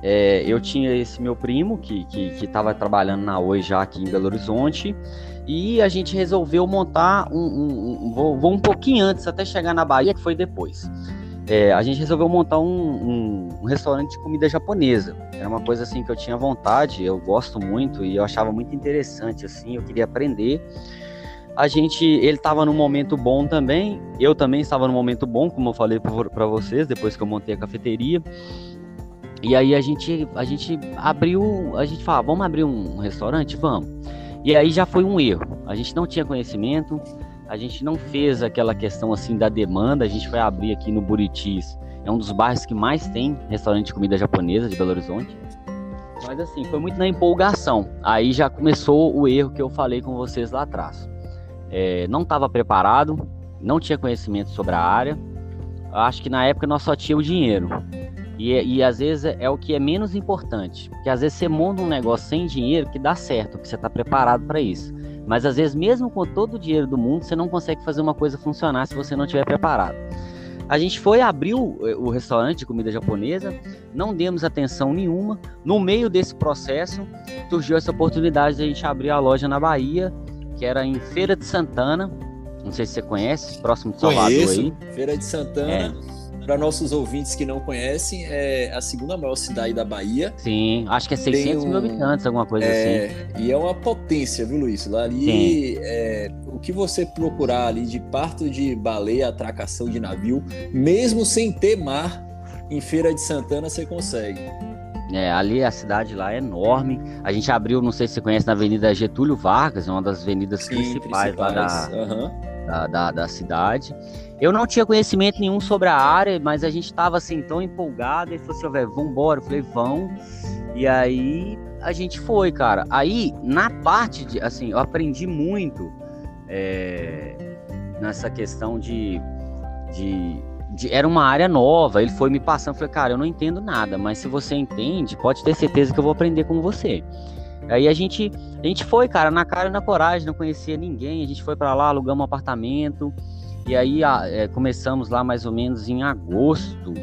D: é, eu tinha esse meu primo que estava que, que trabalhando na Oi já aqui em Belo Horizonte e a gente resolveu montar um, um, um vou, vou, um pouquinho antes até chegar na Bahia que foi depois. É, a gente resolveu montar um, um, restaurante de comida japonesa. Era uma coisa assim que eu tinha vontade, eu gosto muito e eu achava muito interessante assim, eu queria aprender. A gente, ele estava num momento bom também, eu também estava num momento bom, como eu falei para vocês depois que eu montei a cafeteria. E aí a gente, a gente abriu, a gente falou, vamos abrir um restaurante, vamos. E aí já foi um erro. A gente não tinha conhecimento, a gente não fez aquela questão assim da demanda. A gente foi abrir aqui no Buritis. É um dos bairros que mais tem restaurante de comida japonesa de Belo Horizonte. Mas assim, foi muito na empolgação. Aí já começou o erro que eu falei com vocês lá atrás. É, não estava preparado, não tinha conhecimento sobre a área. Acho que na época nós só tínhamos dinheiro. E, e às vezes é, é o que é menos importante. Porque às vezes você monta um negócio sem dinheiro que dá certo, que você está preparado para isso. Mas às vezes, mesmo com todo o dinheiro do mundo, você não consegue fazer uma coisa funcionar se você não estiver preparado. A gente foi abrir o, o, restaurante de comida japonesa, não demos atenção nenhuma. No meio desse processo, surgiu essa oportunidade de a gente abrir a loja na Bahia, que era em Feira de Santana. Não sei se você conhece, próximo de Salvador
B: Conheço.
D: aí.
B: Feira de Santana. É para nossos ouvintes que não conhecem, é a segunda maior cidade da Bahia.
D: Sim, acho que é 600 um, mil habitantes, alguma coisa
B: é,
D: assim.
B: E é uma potência, viu, Luiz? Lá ali, é, o que você procurar ali de parto de baleia, atracação de navio, mesmo sem ter mar, em Feira de Santana você consegue.
D: É, ali a cidade lá é enorme. A gente abriu, não sei se você conhece, na Avenida Getúlio Vargas, uma das avenidas Sim, principais, principais, lá da, uhum. da, da, da cidade. Eu não tinha conhecimento nenhum sobre a área, mas a gente estava assim tão empolgado e falou assim, velho, vambora. Eu falei, vão. E aí a gente foi, cara. Aí, na parte de, assim, eu aprendi muito é, nessa questão de, de, de, Era uma área nova, ele foi me passando. Eu falei, cara, eu não entendo nada, mas se você entende, pode ter certeza que eu vou aprender com você. Aí a gente, a gente foi, cara, na cara e na coragem, não conhecia ninguém. A gente foi para lá, alugamos um apartamento. E aí é, começamos lá mais ou menos em agosto,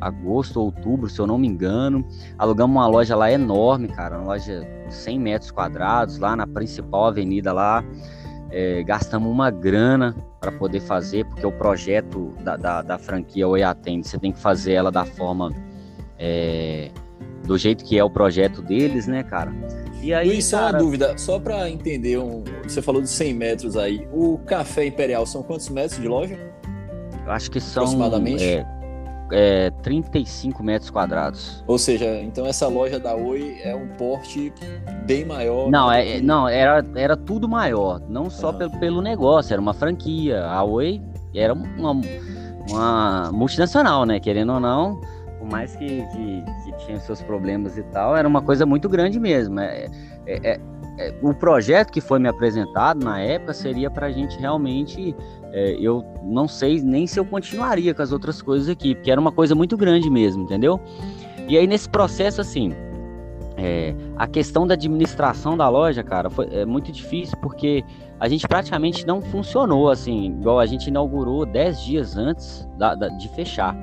D: agosto, outubro, se eu não me engano. Alugamos uma loja lá enorme, cara, uma loja de 100 metros quadrados, lá na principal avenida lá. É, gastamos uma grana para poder fazer, porque o projeto da, da, da franquia Oi Atende, você tem que fazer ela da forma, é, do jeito que é o projeto deles, né, cara?
B: E aí, Luiz, só cara... uma dúvida, só para entender, um, você falou de 100 metros aí. O Café Imperial são quantos metros de loja?
D: Acho que são aproximadamente é, é, 35 metros quadrados.
B: Ou seja, então essa loja da Oi é um porte bem maior.
D: Não, é, que... não era, era tudo maior, não só ah. pelo, pelo negócio, era uma franquia. A Oi era uma, uma multinacional, né? Querendo ou não, por mais que, que, que tinha seus problemas e tal, era uma coisa muito grande mesmo. É, é, é, é o projeto que foi me apresentado na época seria para a gente realmente. É, eu não sei nem se eu continuaria com as outras coisas aqui, porque era uma coisa muito grande mesmo, entendeu? E aí nesse processo, assim, é, a questão da administração da loja, cara, foi é muito difícil porque a gente praticamente não funcionou assim, igual a gente inaugurou 10 dias antes da, da, de fechar.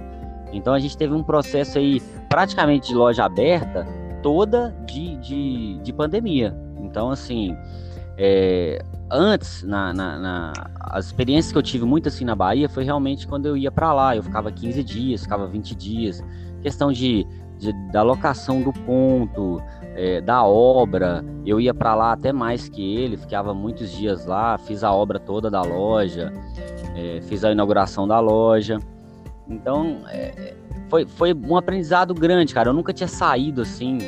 D: Então a gente teve um processo aí praticamente de loja aberta toda de, de, de pandemia. Então, assim, é, antes, na, na, na, as experiências que eu tive muito assim na Bahia foi realmente quando eu ia para lá. Eu ficava 15 dias, ficava 20 dias. Questão de, de da locação do ponto, é, da obra. Eu ia para lá até mais que ele, ficava muitos dias lá, fiz a obra toda da loja, é, fiz a inauguração da loja. Então, é, foi, foi um aprendizado grande, cara. Eu nunca tinha saído assim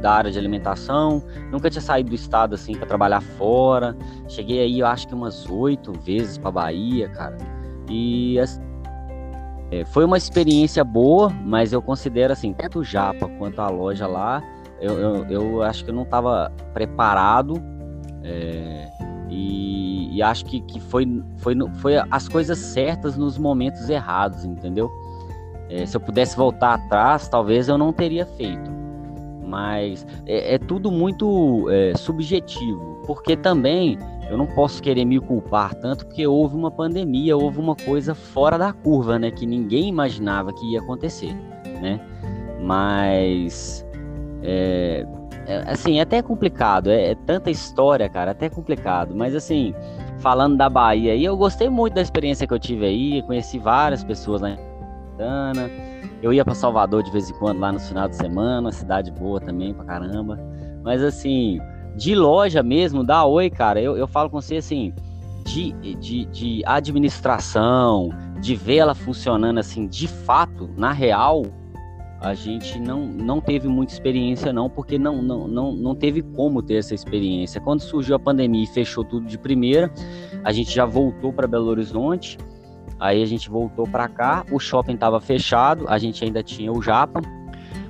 D: da área de alimentação, nunca tinha saído do estado assim para trabalhar fora. Cheguei aí, eu acho que umas oito vezes para Bahia, cara. E assim, é, foi uma experiência boa, mas eu considero assim, tanto o Japa quanto a loja lá, eu, eu, eu acho que eu não estava preparado. É, e, e, acho que, que foi, foi, foi as coisas certas nos momentos errados, entendeu? É, se eu pudesse voltar atrás, talvez eu não teria feito. Mas é, é tudo muito é, subjetivo, porque também eu não posso querer me culpar tanto, porque houve uma pandemia, houve uma coisa fora da curva, né? Que ninguém imaginava que ia acontecer, né? Mas é, assim, é até complicado, é, é, tanta história, cara, até complicado. Mas assim, falando da Bahia aí, eu gostei muito da experiência que eu tive aí, conheci várias pessoas em Santana. Eu ia para Salvador de vez em quando lá no final de semana, cidade boa também pra caramba. Mas assim, de loja mesmo, da Oi, cara, eu, eu falo com você assim, de, de, de administração, de ver ela funcionando assim, de fato, na real, a gente não, não teve muita experiência não, porque não, não, não, não teve como ter essa experiência. Quando surgiu a pandemia e fechou tudo de primeira, a gente já voltou para Belo Horizonte, aí a gente voltou para cá, o shopping estava fechado, a gente ainda tinha o Japa,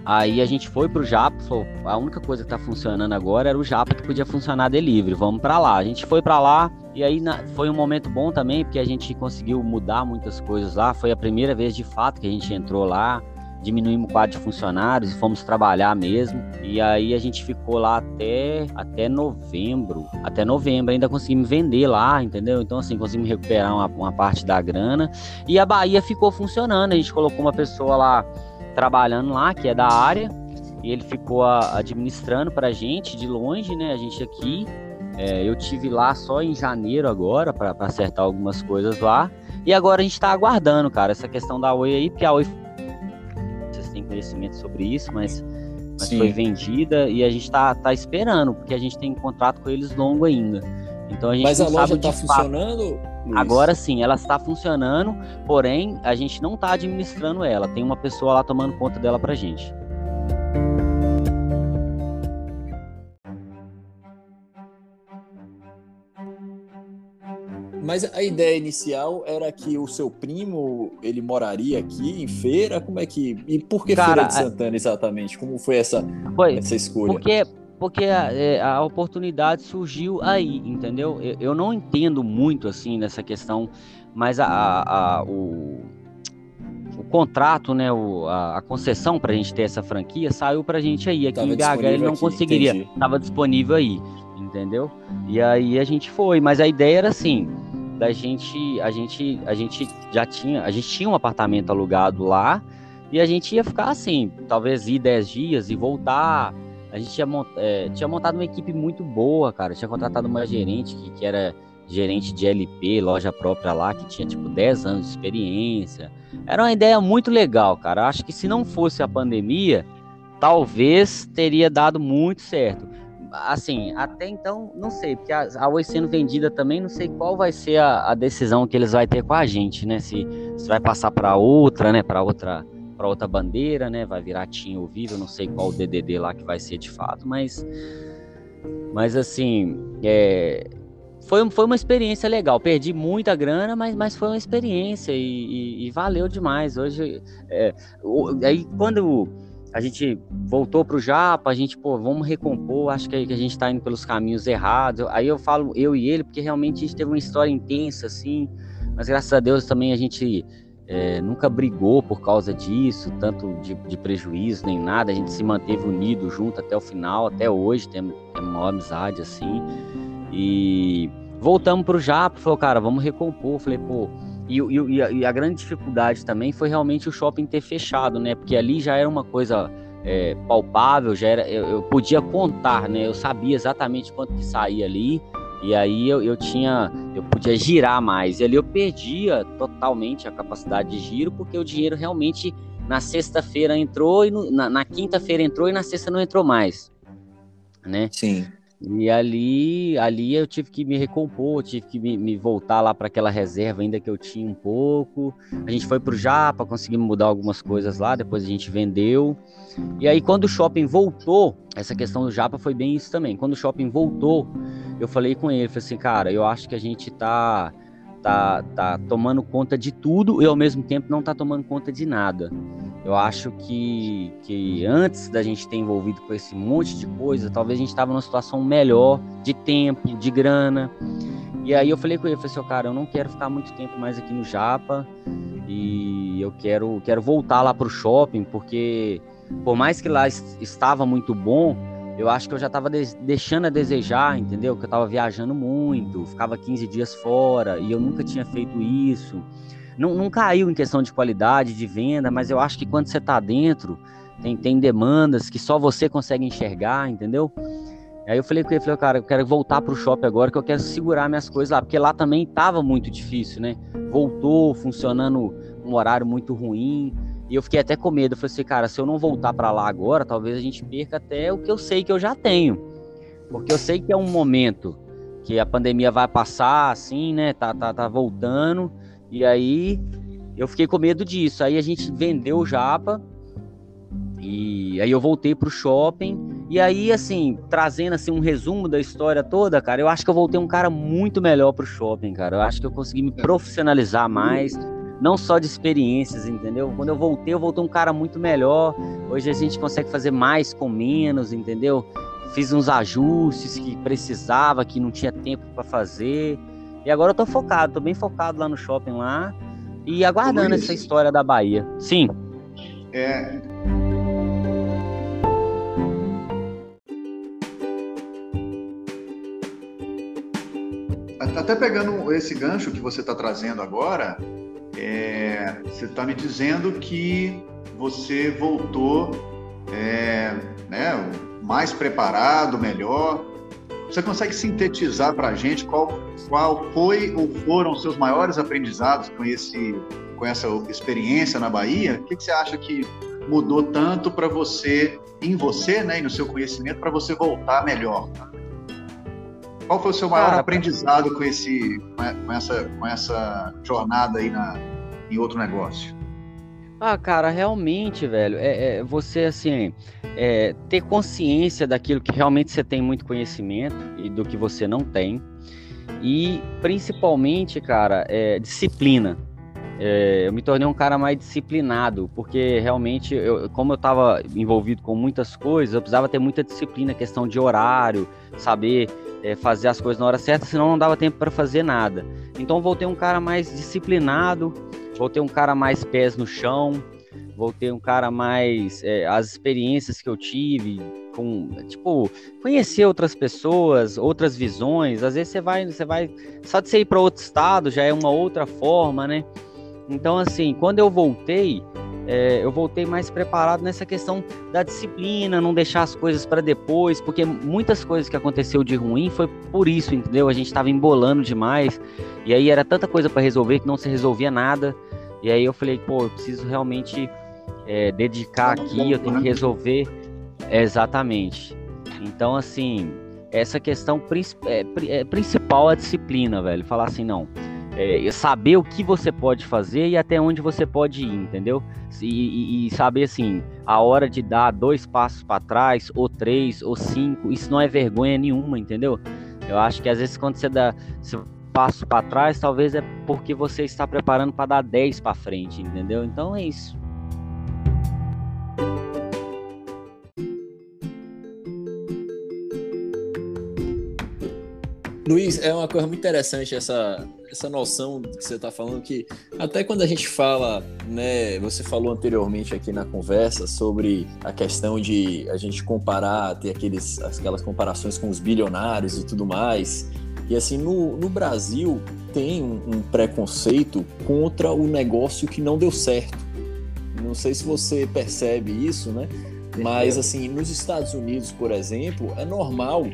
D: aí a gente foi para o Japa, falou, a única coisa que está funcionando agora era o Japa que podia funcionar delivery, vamos para lá. A gente foi para lá e aí na, foi um momento bom também, porque a gente conseguiu mudar muitas coisas lá, foi a primeira vez de fato que a gente entrou lá, diminuímos o quadro de funcionários e fomos trabalhar mesmo. E aí a gente ficou lá até, até novembro. Até novembro ainda conseguimos vender lá, entendeu? Então, assim, conseguimos recuperar uma, uma parte da grana. E a Bahia ficou funcionando. A gente colocou uma pessoa lá trabalhando lá, que é da área. E ele ficou a, administrando pra gente de longe, né? A gente aqui. É, eu tive lá só em janeiro agora para acertar algumas coisas lá. E agora a gente está aguardando, cara, essa questão da Oi aí, porque a Oi conhecimento sobre isso, mas, mas foi vendida e a gente está tá esperando, porque a gente tem um contrato com eles longo ainda. Então a gente
B: Mas a loja está funcionando?
D: Luiz? Agora sim, ela está funcionando, porém a gente não está administrando ela. Tem uma pessoa lá tomando conta dela pra gente.
B: Mas a ideia inicial era que o seu primo, ele moraria aqui em Feira? Como é que... E por que Cara, Feira de Santana exatamente? Como foi essa, foi, essa escolha?
D: Porque, porque a, é, a, oportunidade surgiu aí, entendeu? Eu, eu, não entendo muito, assim, nessa questão, mas a, a o, o contrato, né, o, a, a concessão para a gente ter essa franquia saiu para a gente aí. Aqui Tava em BH ele não aqui, conseguiria, estava disponível aí, entendeu? E aí a gente foi, mas a ideia era assim da gente, a gente, a gente já tinha, a gente tinha um apartamento alugado lá e a gente ia ficar assim, talvez ir 10 dias e voltar. A gente tinha, é, tinha montado uma equipe muito boa, cara. Tinha contratado uma gerente que, que era gerente de LP, loja própria lá, que tinha tipo 10 anos de experiência. Era uma ideia muito legal, cara. Acho que se não fosse a pandemia, talvez teria dado muito certo assim, até então, não sei, porque a, a Oi sendo vendida também, não sei qual vai ser a, a, decisão que eles vão ter com a gente, né? Se, se vai passar para outra, né? Para outra para outra bandeira, né? Vai virar TIM ou Vivo, não sei qual o DDD lá que vai ser de fato, mas mas assim, é, foi, foi uma experiência legal. Perdi muita grana, mas, mas foi uma experiência e, e, e valeu demais. Hoje, é, aí quando a gente voltou pro Japa, a gente, pô, vamos recompor, acho que a gente tá indo pelos caminhos errados. Aí eu falo eu e ele, porque realmente a gente teve uma história intensa, assim, mas graças a Deus também a gente é, nunca brigou por causa disso, tanto de, de, prejuízo nem nada, a gente se manteve unido junto até o final, até hoje, temos, temos uma amizade, assim, e voltamos pro Japa, falou, cara, vamos recompor, falei, pô, e, e, e, a, grande dificuldade também foi realmente o shopping ter fechado, né? Porque ali já era uma coisa é, palpável, já era, eu, eu, podia contar, né? Eu sabia exatamente quanto que saía ali. E aí eu, eu tinha, eu podia girar mais. E ali eu perdia totalmente a capacidade de giro, porque o dinheiro realmente na sexta-feira entrou e no, na, na quinta-feira entrou e na sexta não entrou mais, né?
B: Sim.
D: E ali, ali eu tive que me recompor, tive que me, me voltar lá para aquela reserva ainda que eu tinha um pouco. A gente foi para o Japa, conseguimos mudar algumas coisas lá, depois a gente vendeu. E aí quando o shopping voltou, essa questão do Japa foi bem isso também. Quando o shopping voltou, eu falei com ele, falei assim, cara, eu acho que a gente tá tá, tá tomando conta de tudo e ao mesmo tempo não tá tomando conta de nada. Eu acho que, que antes da gente ter envolvido com esse monte de coisa, talvez a gente estava numa situação melhor de tempo, de grana. E aí eu falei com ele, falei assim, cara, eu não quero ficar muito tempo mais aqui no Japa e eu quero, quero voltar lá para o shopping, porque por mais que lá estava muito bom, eu acho que eu já estava de deixando a desejar, entendeu? Que eu estava viajando muito, ficava 15 dias fora e eu nunca tinha feito isso. Não, não caiu em questão de qualidade, de venda, mas eu acho que quando você está dentro, tem, tem demandas que só você consegue enxergar, entendeu? Aí eu falei com ele, falei, cara, eu quero voltar pro shopping agora, que eu quero segurar minhas coisas lá, porque lá também tava muito difícil, né? Voltou funcionando um horário muito ruim, e eu fiquei até com medo. Eu falei assim, cara, se eu não voltar para lá agora, talvez a gente perca até o que eu sei que eu já tenho. Porque eu sei que é um momento que a pandemia vai passar, assim, né? Tá, tá, tá voltando. E aí eu fiquei com medo disso. Aí a gente vendeu o Japa. E aí eu voltei pro shopping. E aí, assim, trazendo assim um resumo da história toda, cara, eu acho que eu voltei um cara muito melhor pro shopping, cara. Eu acho que eu consegui me profissionalizar mais, não só de experiências, entendeu? Quando eu voltei, eu voltei um cara muito melhor. Hoje a gente consegue fazer mais com menos, entendeu? Fiz uns ajustes que precisava, que não tinha tempo para fazer. E agora eu tô focado, tô bem focado lá no shopping lá e aguardando essa história da Bahia. Sim.
A: É, até pegando esse gancho que você está trazendo agora, é, você está me dizendo que você voltou é, né, mais preparado, melhor. Você consegue sintetizar para a gente qual, qual foi ou foram os seus maiores aprendizados com, esse, com essa experiência na Bahia? O que, que você acha que mudou tanto para você, em você, né, e no seu conhecimento, para você voltar melhor? Qual foi o seu maior Cara, aprendizado com, esse, com, essa, com essa jornada aí na, em outro negócio?
D: Ah, cara, realmente, velho, é, é você assim é, ter consciência daquilo que realmente você tem muito conhecimento e do que você não tem e principalmente, cara, é, disciplina. É, eu me tornei um cara mais disciplinado porque realmente, eu, como eu estava envolvido com muitas coisas, eu precisava ter muita disciplina, questão de horário, saber é, fazer as coisas na hora certa, senão não dava tempo para fazer nada. Então voltei um cara mais disciplinado, voltei um cara mais pés no chão, voltei um cara mais é, as experiências que eu tive com tipo conhecer outras pessoas, outras visões. Às vezes você vai, você vai só de você ir para outro estado já é uma outra forma, né? Então assim, quando eu voltei é, eu voltei mais preparado nessa questão da disciplina, não deixar as coisas para depois, porque muitas coisas que aconteceu de ruim foi por isso, entendeu? A gente estava embolando demais e aí era tanta coisa para resolver que não se resolvia nada. E aí eu falei, pô, eu preciso realmente é, dedicar aqui, eu tenho que resolver exatamente. Então, assim, essa questão é, é, principal é a disciplina, velho. Falar assim, não é, saber o que você pode fazer e até onde você pode ir, entendeu? E, e, e saber assim, a hora de dar dois passos para trás, ou três, ou cinco, isso não é vergonha nenhuma, entendeu? Eu acho que às vezes quando você dá passo para trás, talvez é porque você está preparando para dar dez para frente, entendeu? Então é isso.
B: Luiz, é uma coisa muito interessante essa, essa noção que você está falando que até quando a gente fala, né, você falou anteriormente aqui na conversa sobre a questão de a gente comparar, ter aqueles, aquelas comparações com os bilionários e tudo mais. E assim, no, no Brasil tem um, um preconceito contra o negócio que não deu certo. Não sei se você percebe isso, né? Mas assim, nos Estados Unidos, por exemplo, é normal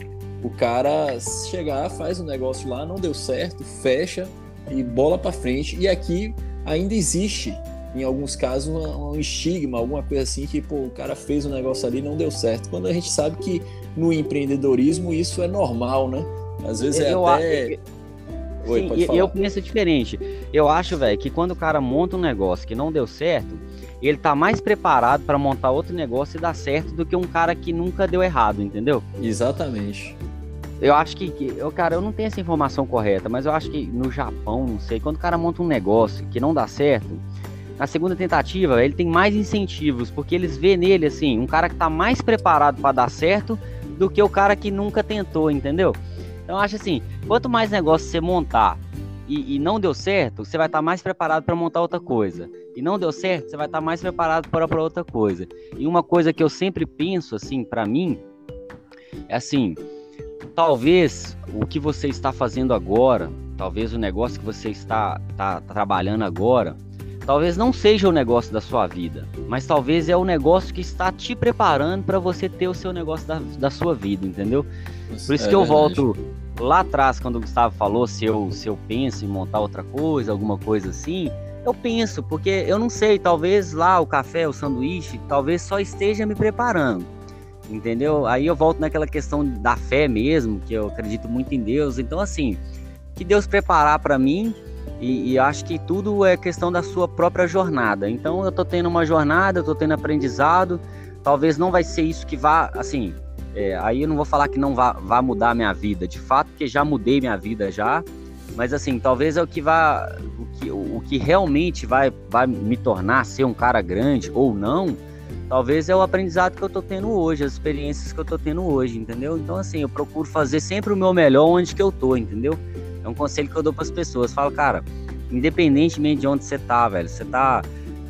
B: o cara chegar, faz um negócio lá, não deu certo, fecha e bola para frente. E aqui ainda existe, em alguns casos, um, um estigma, alguma coisa assim, que pô, o cara fez um negócio ali não deu certo. Quando a gente sabe que no empreendedorismo isso é normal, né? Às vezes é eu, até. Eu...
D: Oi, Sim, eu penso diferente. Eu acho, velho, que quando o cara monta um negócio que não deu certo, ele tá mais preparado para montar outro negócio e dar certo do que um cara que nunca deu errado, entendeu?
B: Exatamente.
D: Eu acho que, eu, cara, eu não tenho essa informação correta, mas eu acho que no Japão, não sei, quando o cara monta um negócio que não dá certo, na segunda tentativa ele tem mais incentivos, porque eles vê nele assim, um cara que tá mais preparado para dar certo do que o cara que nunca tentou, entendeu? Então eu acho assim, quanto mais negócio você montar e, e não deu certo, você vai estar tá mais preparado para montar outra coisa. E não deu certo, você vai estar tá mais preparado para outra coisa. E uma coisa que eu sempre penso assim para mim é assim, talvez o que você está fazendo agora, talvez o negócio que você está, está trabalhando agora, talvez não seja o negócio da sua vida, mas talvez é o negócio que está te preparando para você ter o seu negócio da, da sua vida, entendeu? Por isso é que eu volto lá atrás, quando o Gustavo falou se eu, se eu penso em montar outra coisa, alguma coisa assim, eu penso, porque eu não sei, talvez lá o café, o sanduíche, talvez só esteja me preparando. Entendeu? Aí eu volto naquela questão da fé mesmo, que eu acredito muito em Deus. Então, assim, que Deus preparar para mim, e, e, acho que tudo é questão da sua própria jornada. Então, eu tô tendo uma jornada, eu tô tendo aprendizado. Talvez não vai ser isso que vá, assim, é, aí eu não vou falar que não vá, vá mudar a minha vida, de fato, porque já mudei minha vida já. Mas assim, talvez é o que vá, o que, o que realmente vai, vai me tornar ser um cara grande ou não, talvez é o aprendizado que eu tô tendo hoje, as experiências que eu tô tendo hoje, entendeu? Então, assim, eu procuro fazer sempre o meu melhor onde que eu tô, entendeu? É um conselho que eu dou para as pessoas. Falo, cara, independentemente de onde você tá, velho, você tá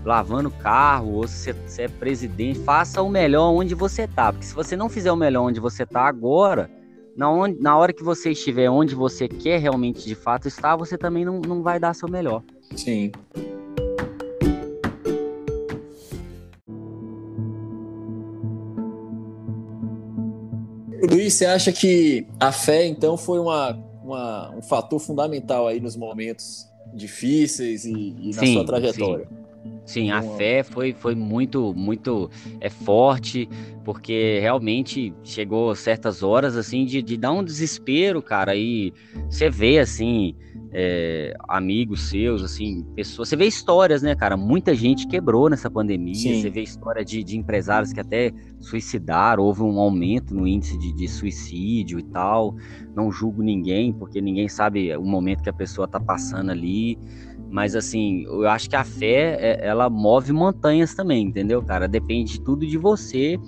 D: lavando carro ou se você é presidente, faça o melhor onde você tá. Porque se você não fizer o melhor onde você tá agora, na, onde, na hora que você estiver onde você quer realmente de fato estar, você também não, não vai dar seu melhor.
B: Sim. Luiz, você acha que a fé, então, foi uma, uma, um fator fundamental aí nos momentos difíceis e, e na sim, sua trajetória?
D: Sim. Sim, a fé foi, foi muito, muito é, forte, porque realmente chegou certas horas, assim, de, de dar um desespero, cara, e você vê, assim, é, amigos seus, assim, pessoas, você vê histórias, né, cara, muita gente quebrou nessa pandemia, Sim. você vê história de, de empresários que até suicidaram, houve um aumento no índice de, de suicídio e tal, não julgo ninguém, porque ninguém sabe o momento que a pessoa tá passando ali, mas assim, eu acho que a fé, é, ela move montanhas também, entendeu, cara? Depende de tudo de você,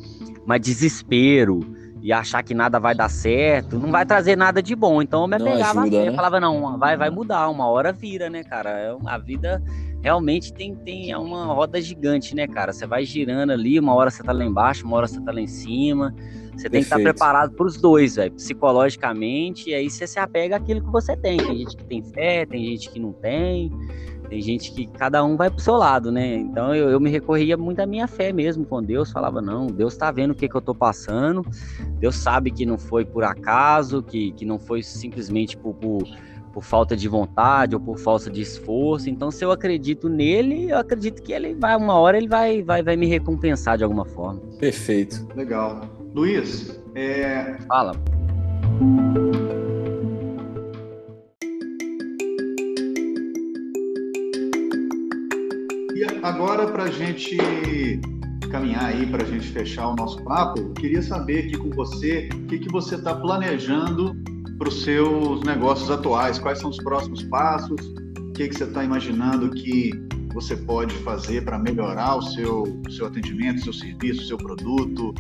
D: mas desespero e achar que nada vai dar certo, não vai trazer nada de bom. Então eu me apegava ajuda, a fé, né? falava, não, vai, vai mudar, uma hora vira, né, cara? É a vida realmente tem, tem é uma roda gigante, né, cara? Você vai girando ali, uma hora você tá lá embaixo, uma hora você tá lá em cima. Você tem que estar preparado para os dois, velho, psicologicamente, e aí você se apega àquilo que você tem. Tem gente que tem fé, tem gente que não tem, tem gente que cada um vai pro seu lado, né? Então eu, eu me recorria muito à minha fé mesmo com Deus, falava, não, Deus tá vendo o que, que eu tô passando, Deus sabe que não foi por acaso, que, que não foi simplesmente por, por por falta de vontade ou por falta de esforço. Então, se eu acredito nele, eu acredito que ele vai, uma hora ele vai, vai, vai me recompensar de alguma forma.
B: Perfeito.
A: Legal. Luiz, é...
D: Fala.
A: Agora, para a gente caminhar aí, para a gente fechar o nosso papo, eu queria saber aqui com você o que, que você está planejando para os seus negócios atuais, quais são os próximos passos, o que, que você está imaginando que você pode fazer para melhorar o seu, seu atendimento, seu serviço, seu produto,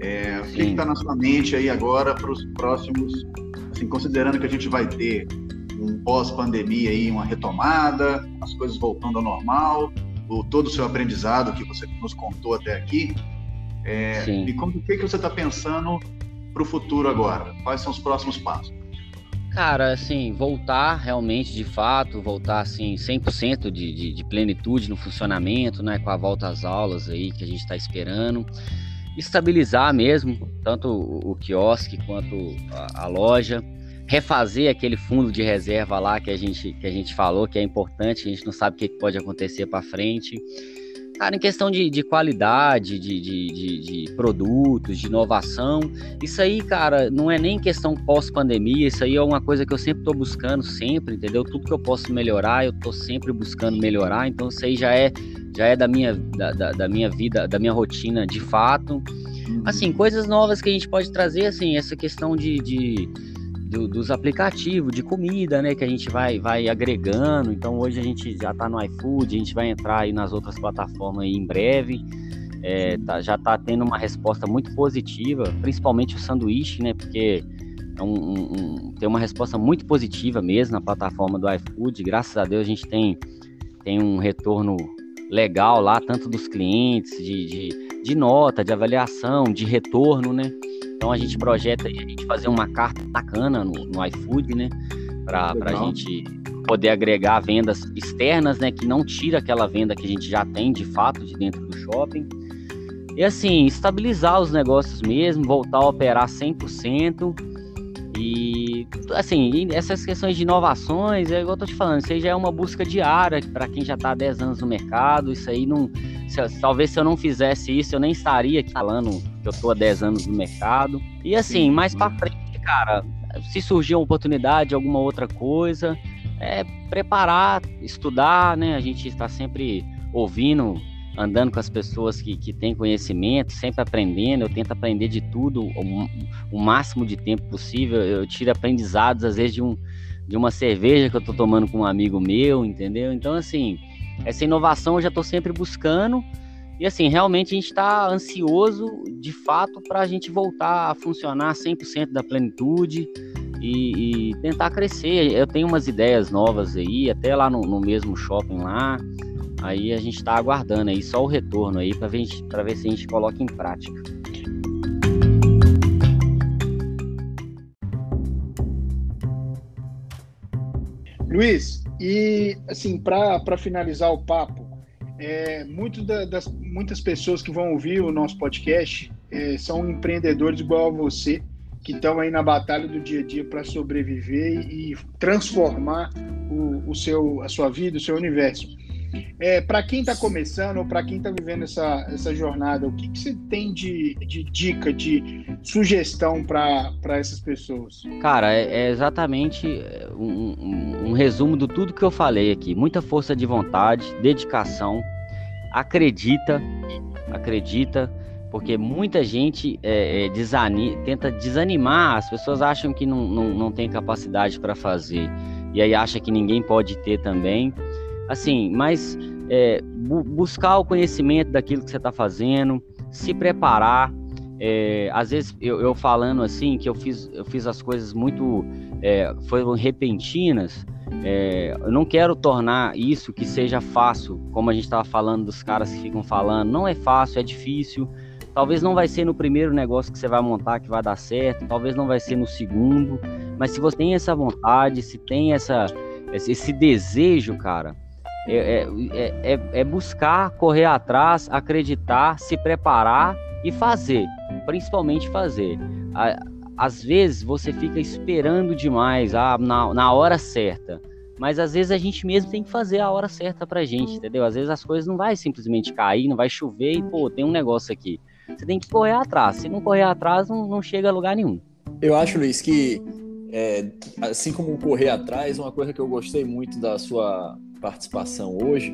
A: é, o que está na sua mente aí agora para os próximos, assim, considerando que a gente vai ter um pós-pandemia aí, uma retomada, as coisas voltando ao normal, o, todo o seu aprendizado que você nos contou até aqui. É, e como, o que, que você está pensando para o futuro agora? Quais são os próximos passos?
D: Cara, assim, voltar realmente, de fato, voltar assim 100% de, de, de plenitude no funcionamento, né, com a volta às aulas aí que a gente está esperando estabilizar mesmo, tanto o, quiosque quanto a, a, loja, refazer aquele fundo de reserva lá que a gente, que a gente falou, que é importante, a gente não sabe o que pode acontecer para frente. Cara, em questão de, de qualidade, de, de, de, produtos, de inovação, isso aí, cara, não é nem questão pós-pandemia, isso aí é uma coisa que eu sempre estou buscando, sempre, entendeu? Tudo que eu posso melhorar, eu estou sempre buscando melhorar, então isso aí já é já é da minha, da, da, da, minha vida, da minha rotina de fato. Uhum. Assim, coisas novas que a gente pode trazer, assim, essa questão de do, dos aplicativos de comida, né, que a gente vai, vai agregando. Então hoje a gente já está no iFood, a gente vai entrar aí nas outras plataformas aí em breve. É, tá, já está tendo uma resposta muito positiva, principalmente o sanduíche, né, porque é um, um, tem uma resposta muito positiva mesmo na plataforma do iFood. Graças a Deus a gente tem, tem um retorno legal lá, tanto dos clientes, de, de, de nota, de avaliação, de retorno, né? Então a gente projeta a gente fazer uma carta bacana no, no iFood, né? Para a gente poder agregar vendas externas, né, que não tira aquela venda que a gente já tem de fato de dentro do shopping. E assim, estabilizar os negócios mesmo, voltar a operar 100%. E assim, essas questões de inovações, é igual eu tô te falando, isso aí já é uma busca diária para quem já está há 10 anos no mercado. Isso aí não. Se, talvez se eu não fizesse isso, eu nem estaria aqui falando que eu tô há 10 anos no mercado. E assim, mais para frente, cara, se surgir uma oportunidade, alguma outra coisa, é preparar, estudar, né? A gente está sempre ouvindo andando com as pessoas que, que têm conhecimento, sempre aprendendo. Eu tento aprender de tudo o, o máximo de tempo possível. Eu tiro aprendizados, às vezes, de, um, de uma cerveja que eu estou tomando com um amigo meu, entendeu? Então, assim, essa inovação eu já estou sempre buscando. E assim, realmente a gente está ansioso, de fato, para a gente voltar a funcionar 100% da plenitude e, e, tentar crescer. Eu tenho umas ideias novas aí, até lá no, no mesmo shopping lá. Aí a gente está aguardando aí só o retorno aí para ver, ver se a gente coloca em prática.
C: Luiz, e assim, para finalizar o papo, é, muito da, das, muitas pessoas que vão ouvir o nosso podcast é, são empreendedores igual a você, que estão aí na batalha do dia a dia para sobreviver e, e transformar o, o, seu, a sua vida, o seu universo. É, para quem está começando ou para quem está vivendo essa, essa jornada, o que, que você tem de, de dica, de sugestão para essas pessoas?
D: Cara, é, é exatamente um, um, um resumo de tudo que eu falei aqui. Muita força de vontade, dedicação, acredita, acredita, porque muita gente é, é, desani tenta desanimar, as pessoas acham que não, não, não tem capacidade para fazer, e aí acha que ninguém pode ter também assim, mas é, bu buscar o conhecimento daquilo que você está fazendo, se preparar. É, às vezes eu, eu, falando assim que eu fiz, eu fiz as coisas muito é, foram repentinas. É, eu não quero tornar isso que seja fácil, como a gente estava falando dos caras que ficam falando. Não é fácil, é difícil. Talvez não vai ser no primeiro negócio que você vai montar que vai dar certo. Talvez não vai ser no segundo. Mas se você tem essa vontade, se tem essa esse desejo, cara, é, é, é, é, buscar, correr atrás, acreditar, se preparar e fazer, principalmente fazer. Às vezes você fica esperando demais ah, na, na hora certa, mas às vezes a gente mesmo tem que fazer a hora certa pra gente, entendeu? Às vezes as coisas não vai simplesmente cair, não vai chover e, pô, tem um negócio aqui. Você tem que correr atrás. Se não correr atrás, não, não chega a lugar nenhum.
B: Eu acho, Luiz, que é, assim como correr atrás, uma coisa que eu gostei muito da sua participação hoje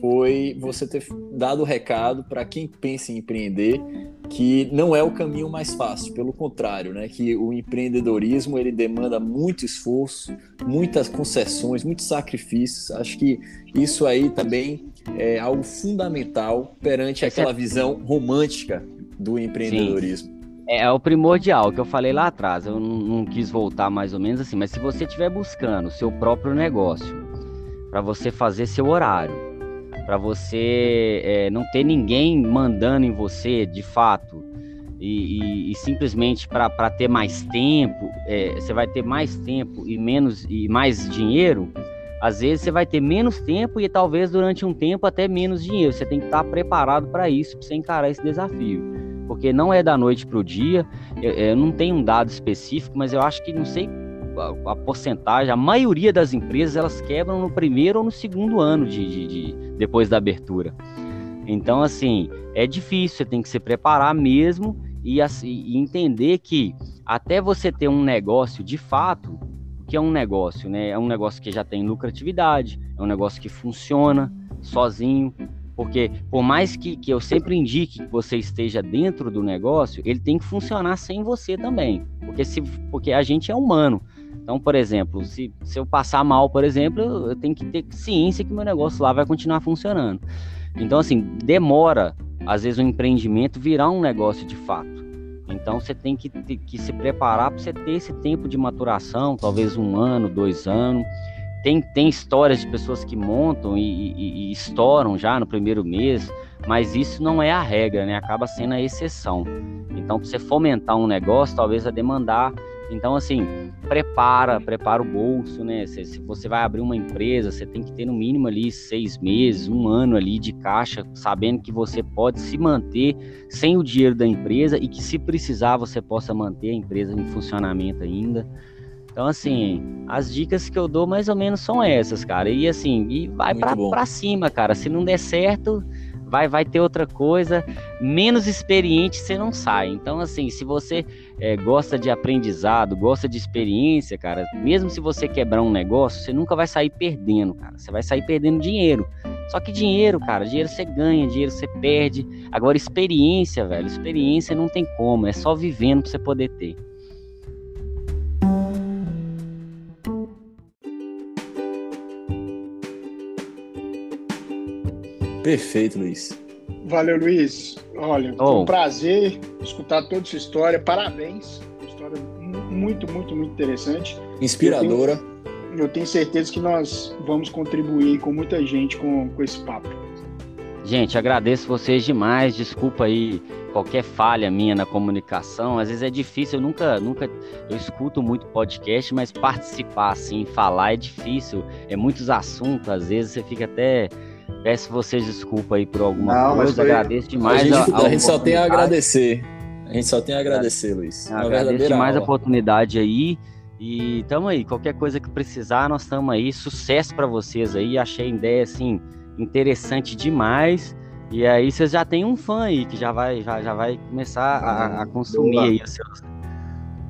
B: foi você ter dado o recado para quem pensa em empreender que não é o caminho mais fácil, pelo contrário, né? Que o empreendedorismo ele demanda muito esforço, muitas concessões, muitos sacrifícios. Acho que isso aí também é algo fundamental perante aquela visão romântica do empreendedorismo. Sim.
D: É, é o primordial que eu falei lá atrás. Eu não, não quis voltar mais ou menos assim, mas se você estiver buscando o seu próprio negócio, para você fazer seu horário, para você é, não ter ninguém mandando em você de fato e, e, e simplesmente para ter mais tempo, é, você vai ter mais tempo e menos e mais dinheiro. Às vezes você vai ter menos tempo e talvez durante um tempo até menos dinheiro. Você tem que estar preparado para isso, para você encarar esse desafio. Porque não é da noite para o dia. Eu, eu não tenho um dado específico, mas eu acho que não sei a, a, porcentagem, a maioria das empresas elas quebram no primeiro ou no segundo ano de, de, de, depois da abertura. Então, assim, é difícil, você tem que se preparar mesmo e, assim, e entender que até você ter um negócio de fato, que é um negócio, né? É um negócio que já tem lucratividade, é um negócio que funciona sozinho, porque por mais que, que eu sempre indique que você esteja dentro do negócio, ele tem que funcionar sem você também. Porque, se, porque a gente é humano. Então, por exemplo, se, se eu passar mal, por exemplo, eu tenho que ter ciência que meu negócio lá vai continuar funcionando. Então, assim, demora, às vezes, um empreendimento virar um negócio de fato. Então, você tem que, que se preparar para você ter esse tempo de maturação, talvez um ano, dois anos. Tem, tem histórias de pessoas que montam e, e, e estouram já no primeiro mês, mas isso não é a regra, né? Acaba sendo a exceção. Então, para você fomentar um negócio, talvez a demandar Então, assim, prepara, prepara o bolso, né? Se, se, você vai abrir uma empresa, você tem que ter no mínimo ali seis meses, um ano ali de caixa, sabendo que você pode se manter sem o dinheiro da empresa e que se precisar você possa manter a empresa em funcionamento ainda. Então, assim, as dicas que eu dou mais ou menos são essas, cara. E assim, e vai para cima, cara. Se não der certo, vai, vai ter outra coisa, menos experiente você não sai. Então, assim, se você é, gosta de aprendizado, gosta de experiência, cara, mesmo se você quebrar um negócio, você nunca vai sair perdendo, cara. Você vai sair perdendo dinheiro. Só que dinheiro, cara, dinheiro você ganha, dinheiro você perde. Agora, experiência, velho, experiência não tem como, é só vivendo pra você poder ter.
B: Perfeito, Luiz.
C: Valeu, Luiz. Olha, oh. foi um prazer escutar toda essa história. Parabéns. Uma história muito, muito, muito interessante.
B: Inspiradora.
C: Eu tenho, eu tenho certeza que nós vamos contribuir com muita gente com, com esse papo.
D: Gente, agradeço vocês demais. Desculpa aí qualquer falha minha na comunicação. Às vezes é difícil, eu nunca, nunca, eu escuto muito podcast, mas participar assim, falar é difícil. É muitos assuntos, às vezes você fica até Peço vocês desculpa aí por alguma Não, coisa, foi... agradeço demais.
B: A gente, a, a, a gente só tem a agradecer. A gente só tem a agradecer, Luiz.
D: Uma agradeço demais aula. a oportunidade aí. E tamo aí, qualquer coisa que precisar, nós estamos aí. Sucesso para vocês aí. Achei a ideia assim interessante demais. E aí vocês já tem um fã aí que já vai, já, já vai começar a, a consumir aí os seus.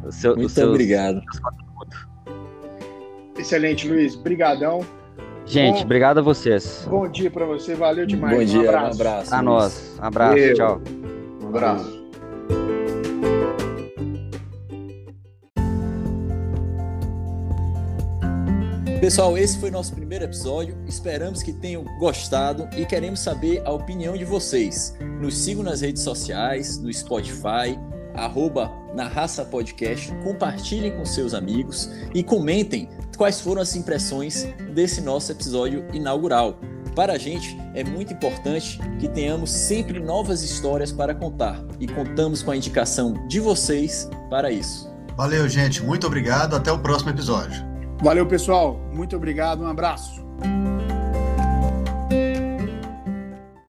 B: O seu, Muito seus,
D: obrigado.
C: Excelente, Luiz. Brigadão.
D: Gente, bom, obrigado a vocês.
C: Bom dia para você, valeu demais.
B: Bom um dia, abraço. um abraço.
D: A nós, um abraço, Eu. tchau.
C: Um abraço.
B: Pessoal, esse foi nosso primeiro episódio. Esperamos que tenham gostado e queremos saber a opinião de vocês. Nos sigam nas redes sociais, no Spotify, arroba na Raça Podcast, compartilhem com seus amigos e comentem quais foram as impressões desse nosso episódio inaugural. Para a gente é muito importante que tenhamos sempre novas histórias para contar e contamos com a indicação de vocês para isso.
A: Valeu, gente. Muito obrigado. Até o próximo episódio.
C: Valeu, pessoal. Muito obrigado. Um abraço.